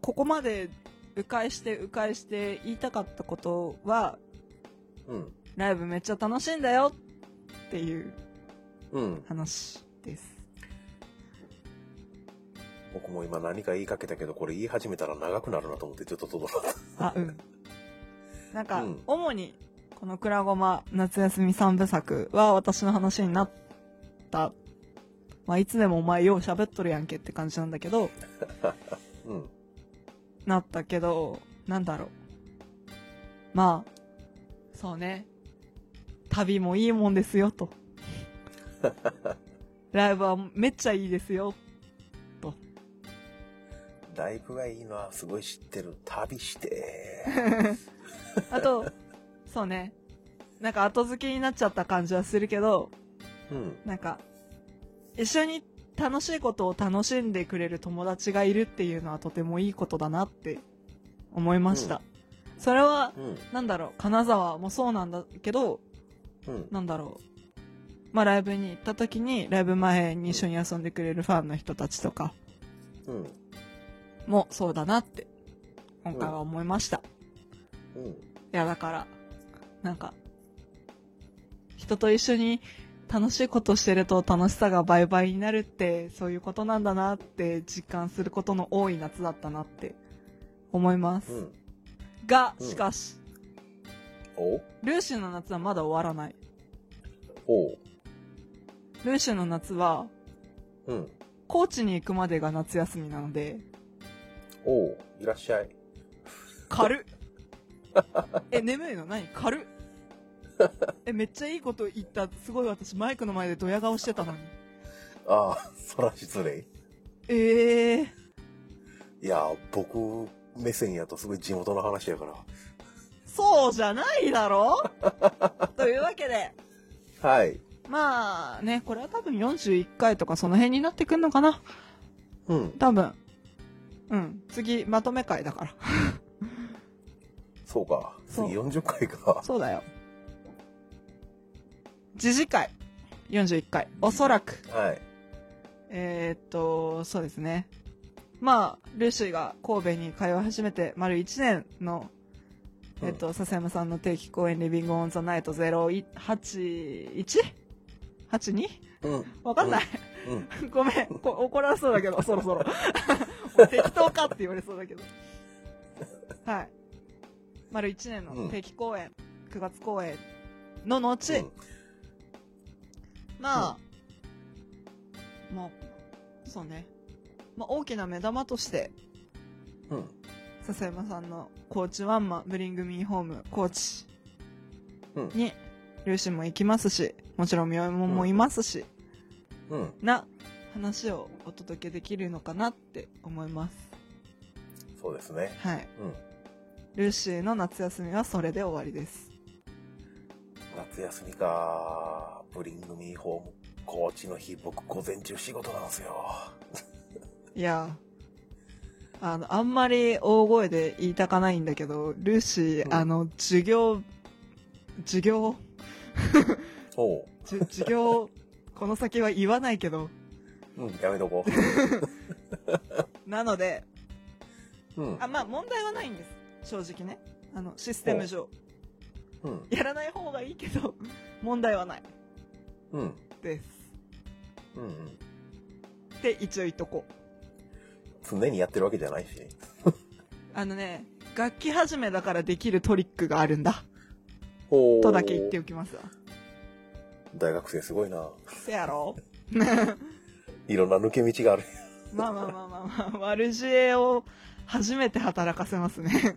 ここまで迂回して迂回して言いたかったことは、うん。ライブめっちゃ楽しいんだよっていううん。話です。僕も今何か言いかけたけど、これ言い始めたら長くなるなと思ってちょっととどろあ、うん。なんか、うん主に、このくらごま夏休み三部作は私の話になった。まあ、いつでもお前よう喋っとるやんけって感じなんだけど、うん。なったけど、なんだろう。まあ、そうね。旅もいいもんですよ、と。ライブはめっちゃいいですよ。ライブがいいのはすごい知ってる。旅して。あと、そうね。なんか後付けになっちゃった感じはするけど、うん。なんか、一緒に楽しいことを楽しんでくれる友達がいるっていうのはとてもいいことだなって思いました。それは、うん。なんだろう、金沢もそうなんだけど、うん。なんだろう。まあライブに行った時に、ライブ前に一緒に遊んでくれるファンの人たちとかうん。もそうだなって、今回は思いました。うん。いや、だから、なんか、人と一緒に楽しいことしてると楽しさが倍々になるって、そういうことなんだなって実感することの多い夏だったなって思います。うん。が、うんしかし、お？ルーシーの夏はまだ終わらない。ルーシーの夏は、うん。高知に行くまでが夏休みなので、おう。いらっしゃい。軽っえ、眠いの？何？軽っ え、めっちゃいいこと言った。すごい私マイクの前でドヤ顔してたのに。ああ、そら失礼。ええー。いや、僕目線やとすごい地元の話やから。そうじゃないだろ？というわけで、はい。まあね、これは多分41回とかその辺になってくんのかなうん。多分。うん。次、まとめ会だから。そうか。次40回か。そうだよ。次次回、41回。おそらく。はい。えー、っと、そうですね。まあ、ルーシーが神戸に通い始めて丸1年の、うんえっと、笹山さんの定期公演リビングオンザナイト 081?82? うん。わかんない。うん。ごめんこ。怒られそうだけど、そろそろ。適当かって言われそうだけど。はい。丸1年の定期公演、9月公演の後、うんまあ、まあ、そうね。まあ、大きな目玉として、うん。笹山さんのコーチワンマン、ブリングミーホーム、コーチうんに、ルーシーも行きますし、もちろんみおいももいますし、うん。な話をお届けできるのかなって思います。そうですね。はい。うん。ルーシーの夏休みはそれで終わりです。夏休みか。ブリングミーホーム。高知の日、僕午前中仕事なんですよ。いや、あの、あんまり大声で言いたかないんだけど、ルーシー、うんあの、授業授業、お授業、この先は言わないけど、うん、やめとこなので、う。うん。あ、まあ問題はないんです。正直ね。あの、システム上。うん。やらない方がいいけど、問題はない。うん。です。うん。うん。って一応言っとこう。常にやってるわけじゃないし。あのね、楽器始めだからできるトリックがあるんだ。おーとだけ言っておきますわ。大学生すごいな。せやろ？いろんな抜け道がある。まあまあまあまあまあ、悪知恵を初めて働かせますね。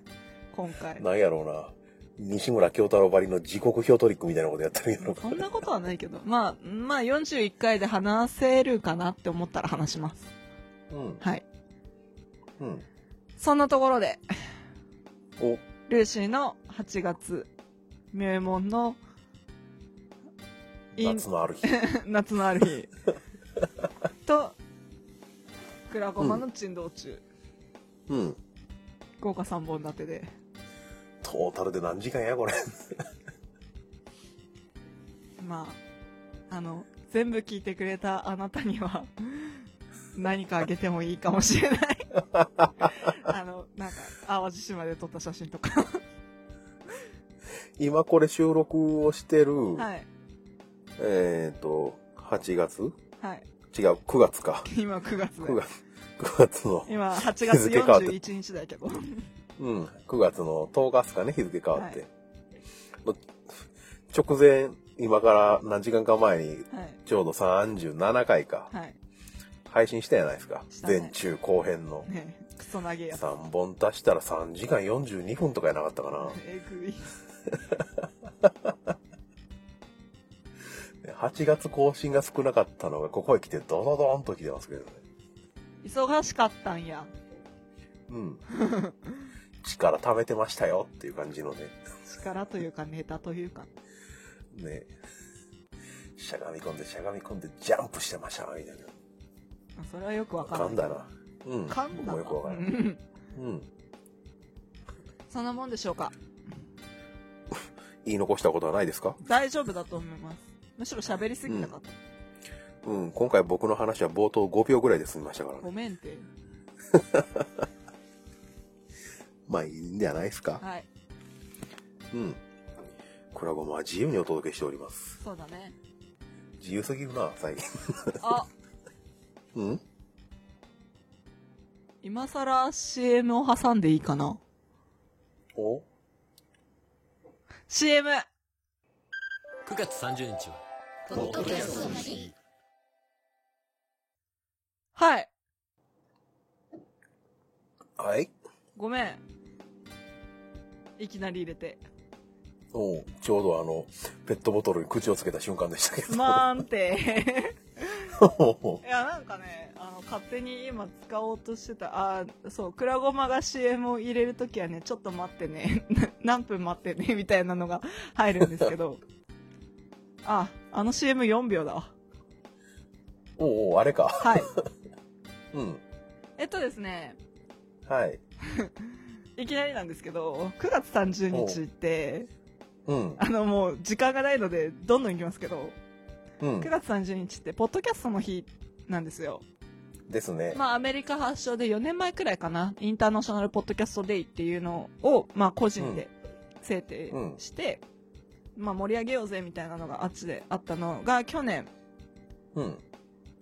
今回。なんやろうな。西村京太郎ばりの時刻表トリックみたいなことやってるんやろそんなことはないけど、まあ、まあ41回で話せるかなって思ったら話します。うん。はい。うん。そんなところで、お、ルーシーの8月、名門の、夏のある日。夏のある日 と、クラゴマの珍道中、うん。豪華3本立てで、トータルで何時間や、これ。まあ、あの、全部聞いてくれたあなたには、何かあげてもいいかもしれない。あの、なんか、淡路島で撮った写真とか。今これ収録をしてる、はい。えっ、と、8月？はい。違う、9月か。今9月9で。月、9月の、今8日月付変わって41日だけど。うん、9月の10日っすかね、日付変わって。はいの直前、今から何時間か前に、はい。ちょうど37回か、はい。配信したじゃないですか。前中後編の。ねクソ投げやつ。3本足したら3時間42分とかやなかったかな。えぐい。8月更新が少なかったのが、ここへ来てドドドーンと来てますけどね。忙しかったんや。うん。力貯めてましたよっていう感じのね。力というかネタというか。ね。しゃがみ込んでしゃがみ込んでジャンプしてましたみたいな。まあそれはよくわかんない。噛んだな。うん。噛んだよくわからない。うんうん。そんなもんでしょうか。言い残したことはないですか？大丈夫だと思います。むしろ喋りすぎたかと。うん。今回僕の話は冒頭5秒ぐらいで済みましたからね。ごめんって。まあいいんじゃないですか。はい。うん。クラゴマは自由にお届けしております。そうだね。自由すぎるな、最近。あ、うん？今更 CM を挟んでいいかな？お ?CM! 9月30日はポッドキャストの日はい。はい。ごめん。いきなり入れて。おうちょうどあの、ペットボトルに口をつけた瞬間でしたけど。すまーんって。いや、なんかね、あの、勝手に今使おうとしてた、あーそう、クラゴマが CM を入れるときはね、ちょっと待ってね、何分待ってね、みたいなのが入るんですけど、あ、あの CM4 秒だわ。おうおうあれか。はい。うん。えっとですね、はい。いきなりなんですけど、9月30日って、うん。あのもう時間がないので、どんどんいきますけど、うん9。月30日って、ポッドキャストの日なんですよ。ですね。まあ、アメリカ発祥で4年前くらいかな、インターナショナルポッドキャストデイっていうのを、まあ、個人で制定して、まあ、盛り上げようぜみたいなのがあっちであったのが、去年、うん。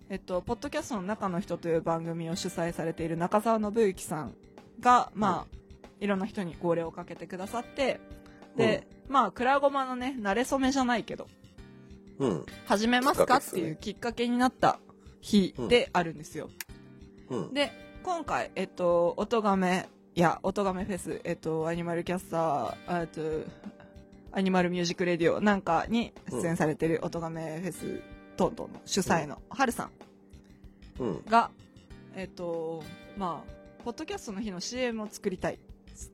えっと、ポッドキャストの中の人という番組を主催されている中澤信之さんが、まあ、いろんな人に号令をかけてくださって、で、まあ、クラゴマのね、慣れ初めじゃないけど、うん。始めますかっていうきっかけになった日であるんですよ。うん。で、今回、えっと、音亀、いや、音亀フェス、えっと、アニマルキャスター、あと、アニマルミュージックレディオなんかに出演されてる音亀フェストントンの主催のハルさんうん。が、えっと、まあ、ポッドキャストの日の CM を作りたい、つ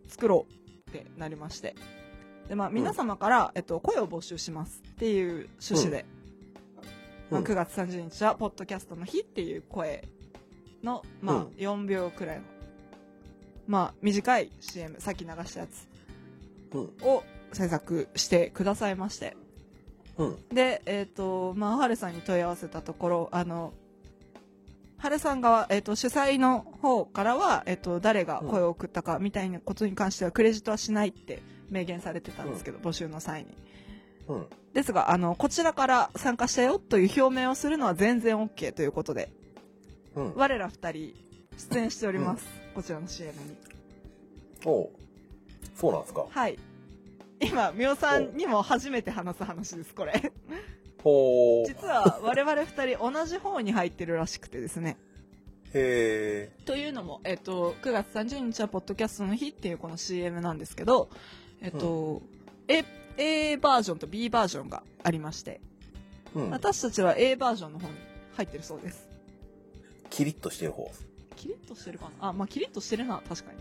作ろうってなりまして。で、まあ、皆様から、えっと、声を募集しますっていう趣旨で、まあ、うん9月30日は、ポッドキャストの日っていう声の、まあうん、4秒くらいの、まあ、短い CM、さっき流したやつうん。を制作してくださいまして。うん。で、えっ、と、まあ、ハルさんに問い合わせたところ、あの、ハルさん側、えっ、と、主催の方からは、えっ、と、誰が声を送ったかみたいなことに関してはクレジットはしないって明言されてたんですけど、募集の際に。うん。ですが、あの、こちらから参加したよという表明をするのは全然 OK ということで、うん。我ら二人出演しております。こちらの CM に。おうそうなんですか。はい。今、みおさんにも初めて話す話です、これ。ほー。実は我々二人同じ方に入ってるらしくてですね。へというのも、えっと、9月30日はポッドキャストの日っていうこの CM なんですけど、えっと、A, A バージョンと B バージョンがありまして、ー。うん。私たちは A バージョンの方に入ってるそうです。キリッとしてる方。キリッとしてるかな？あ、まあ、キリッとしてるな、確かに。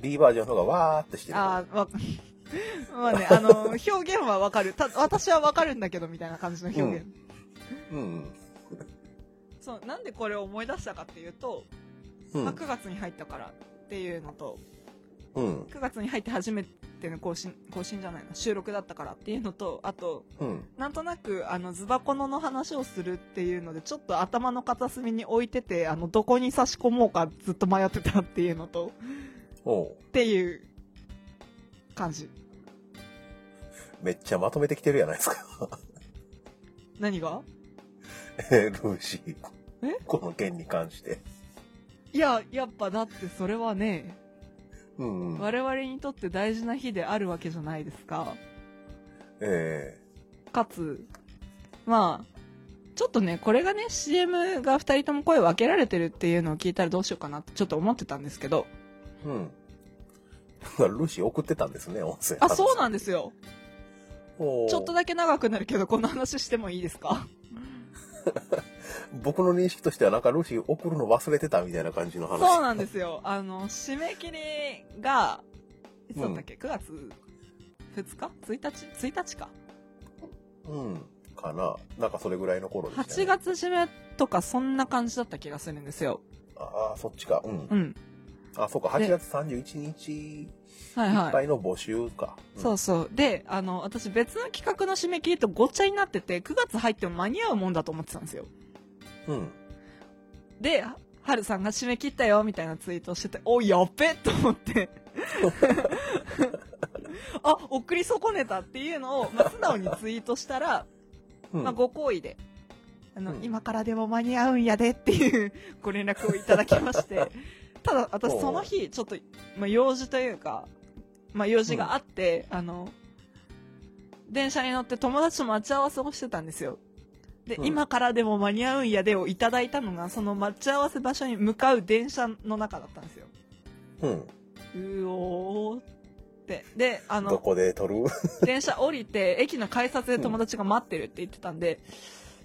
B バージョンの方がわーってしてる方。あーわ、まあね、あの、表現はわかる。た、私はわかるんだけど、みたいな感じの表現。うんそう、なんでこれを思い出したかっていうと、うん。まあ、9月に入ったからっていうのと、うん。9月に入って初めての更新、更新じゃないな、収録だったからっていうのと、あと、うん。なんとなく、あの、ズバコノの話をするっていうので、ちょっと頭の片隅に置いてて、あの、どこに差し込もうかずっと迷ってたっていうのと、っていう感じ。めっちゃまとめてきてるやないですか。何が？え ルーシー。え？この件に関して。いや、やっぱだってそれはね、うんうん。我々にとって大事な日であるわけじゃないですか。えかつ、まあ、ちょっとね、これがね、CM が二人とも声分けられてるっていうのを聞いたらどうしようかなってちょっと思ってたんですけど。えうん。ルーシー送ってたんですね、音声。あ、そうなんですよ。ちょっとだけ長くなるけど、この話してもいいですか？僕の認識としてはなんかルーシー送るの忘れてたみたいな感じの話。そうなんですよ。あの、締め切りが、いつだったっけ、?9 月2日 ?1 日 ?1 日か？うん。かな。なんかそれぐらいの頃でした、ね。8月締めとかそんな感じだった気がするんですよ。ああ、そっちか。うん。うん。あ、そうか。8月31日いはいはい。っぱいの募集か。んそうそう。で、あの、私別の企画の締め切りとごっちゃになってて、9月入っても間に合うもんだと思ってたんですよ。うん。で、ははるさんが締め切ったよ、みたいなツイートしてて、お、やっべと思って。あ、送り損ねたっていうのを、まあ、素直にツイートしたら、うん。まあ、ご好意で、あの、うん今からでも間に合うんやでっていうご連絡をいただきまして、ただ私その日、ちょっと、まあ、用事というか、まあ、用事があって、あの、電車に乗って友達と待ち合わせをしてたんですよ。で、うん今からでも間に合うんやでをいただいたのが、その待ち合わせ場所に向かう電車の中だったんですよ。うん。うおーって。で、あの、どこで撮る？電車降りて、駅の改札で友達が待ってるって言ってたんで、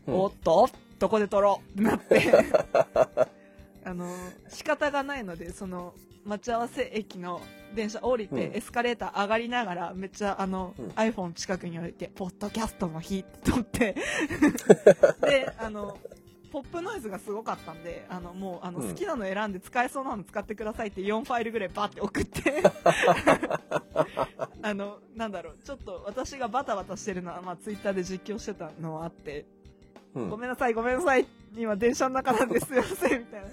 うんおっとどこで撮ろうってなって、あの、仕方がないので、その、待ち合わせ駅の電車降りて、うん。エスカレーター上がりながら、めっちゃ、あの、うん。iPhone 近くに置いて、ポッドキャストの日って撮って、で、あの、ポップノイズがすごかったんで、あの、もう、あの、うん。好きなの選んで使えそうなの使ってくださいって4ファイルぐらいバーって送って、あの、なんだろう、ちょっと私がバタバタしてるのは、まあ、ツイッターで実況してたのはあって、うん。ごめんなさい、ごめんなさい、今電車の中なんです、すいません、みたいな。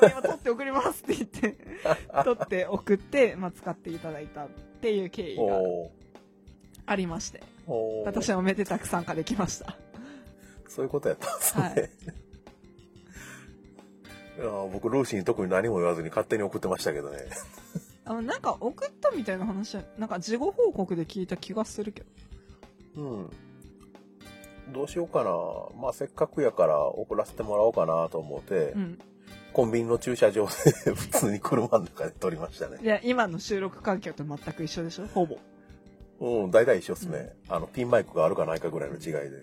でも今撮って送りますって言って、撮って送って、まあ、使っていただいたっていう経緯がありまして、私はめでたく参加できました。そういうことやったんですね。はい いやー僕、ルーシーに特に何も言わずに勝手に送ってましたけどね。あの、なんか送ったみたいな話は、なんか事後報告で聞いた気がするけど。うん。どうしようかな。まあ、せっかくやから送らせてもらおうかなと思って、うん。コンビニの駐車場で 普通に車の中で撮りましたねい。や、今の収録環境と全く一緒でしょ？ほぼ。うん、大体一緒っすね。あの、ピンマイクがあるかないかぐらいの違いで。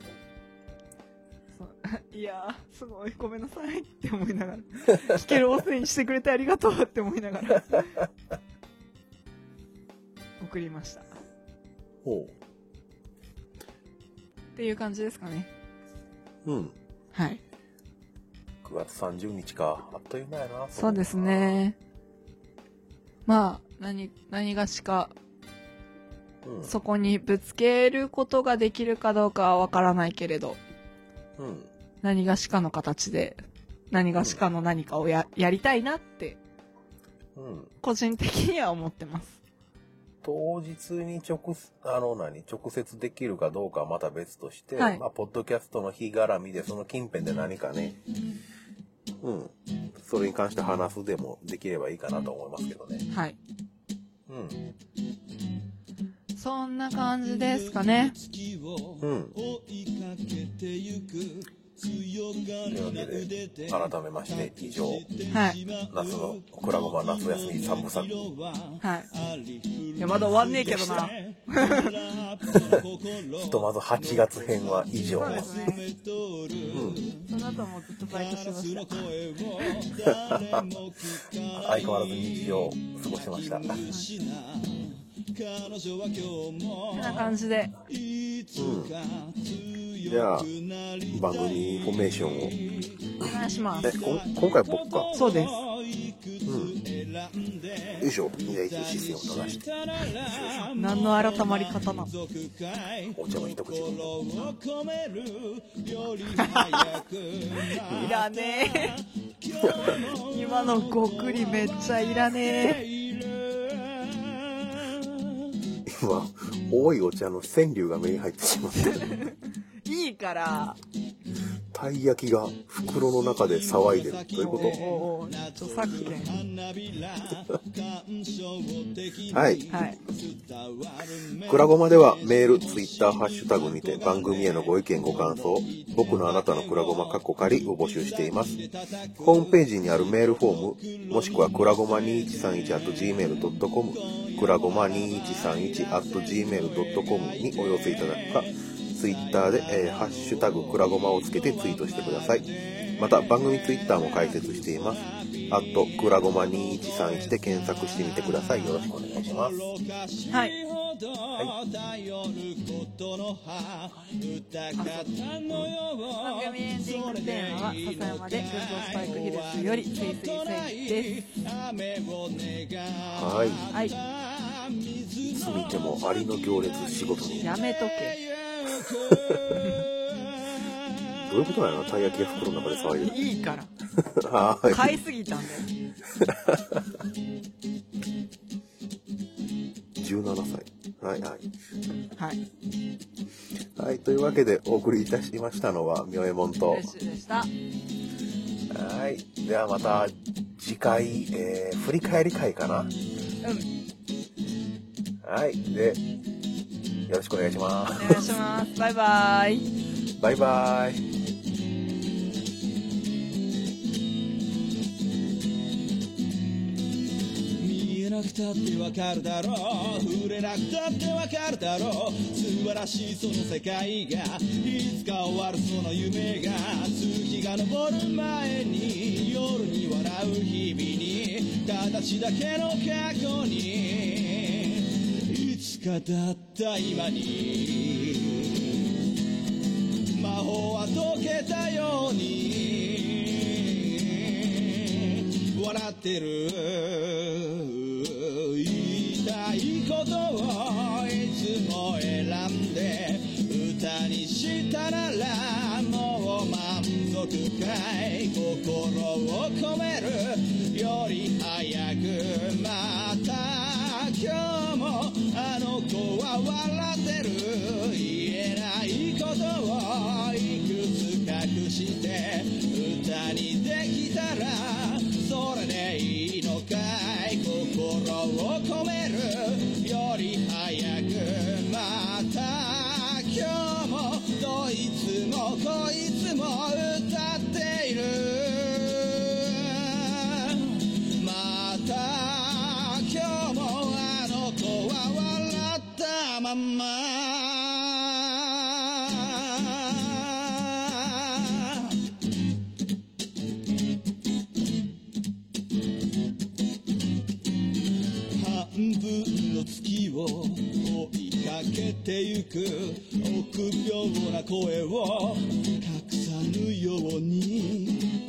いやー、すごい、ごめんなさいって思いながら。聞ける音声にしてくれてありがとうって思いながら。送りました。っほていう感じですかね。う。うん。はい。9月30日か。あっという間やな。そうです。ね。まあ、何、何がしか、うんそこにぶつけることができるかどうかはわからないけれど、うん。何がしかの形で、何がしかの何かをや、やりたいなって、うん。個人的には思ってます。当日に直す、あの何、直接できるかどうかはまた別として、はいまあ、ポッドキャストの日絡みで、その近辺で何かね、うん。それに関して話すでもできればいいかなと思いますけどね。はい。うん。そんな感じですかね。うん。というわけで、改めまして、以上、はい。夏のクラゴマ夏休み3部作。はい。いや、まだ終わんねえけどな。ひとまず8月編は以上そうですね。うん。その後もずっとバイトしてました。相変わらず日常を過ごしてました。こんな感じで。うん。じゃあ、番組フォメーションを。お願いしますえ、。今回僕か？そうです。うん。よいしょ。じゃあ一応姿勢を正して。何の改まり方なの？お茶も一口分。いらねえ。今のごくりめっちゃいらねえ。は、多いお茶の川柳が目に入ってしまって、いいから。たい焼きが袋の中で騒いでる。というこおお著作権。とはい。はい。くらごまではメール、ツイッター、ハッシュタグにて番組へのご意見ご感想、僕のあなたのくらごまかっこかりを募集しています。ホームページにあるメールフォーム、もしくはくらごま 2131.gmail.com、くらごま 2131.gmail.com にお寄せいただくか、ツイッターで、えーハッシュタグくらごまをつけてツイートしてください。また番組ツイッターも開設しています。あと、くらごま2131で検索してみてください。よろしくお願いします。はい。番組エンディングテーマは笹山で群像スパイクヒルズよりスイスイセイです。はい。はい。住みてもありの行列仕事に。やめとけ。どういうことなの？たい焼きが袋の中で騒いでいいから。る。はい。買いすぎたんだよ。17歳。はいはい。はい。はい。というわけでお送りいたしましたのは、みょえもんと。嬉しいでした。はい。ではまた次回、えー、振り返り会かな。うん。はい。で、よろしくお願いしまお願いします。バイバイ。す。バイバイ。見えなくたってわかるだろう触れなくたってわかるだろう素晴らしいその世界がいつか終わるその夢が月が昇る前に夜に笑う日々に形だけの過去にかだった今に。魔法は解けたように。笑ってる。言いたいことをいつも選んで。歌にしたならもう満足かい。心を込める。より早くまた今日。の子は笑ってる言えないことをいくつ隠して歌にできたらそれでいいのかい心を込めるより早くまた今日もどいつもこいつも歌半分の月を追いかけてゆく臆病な声を隠さぬように。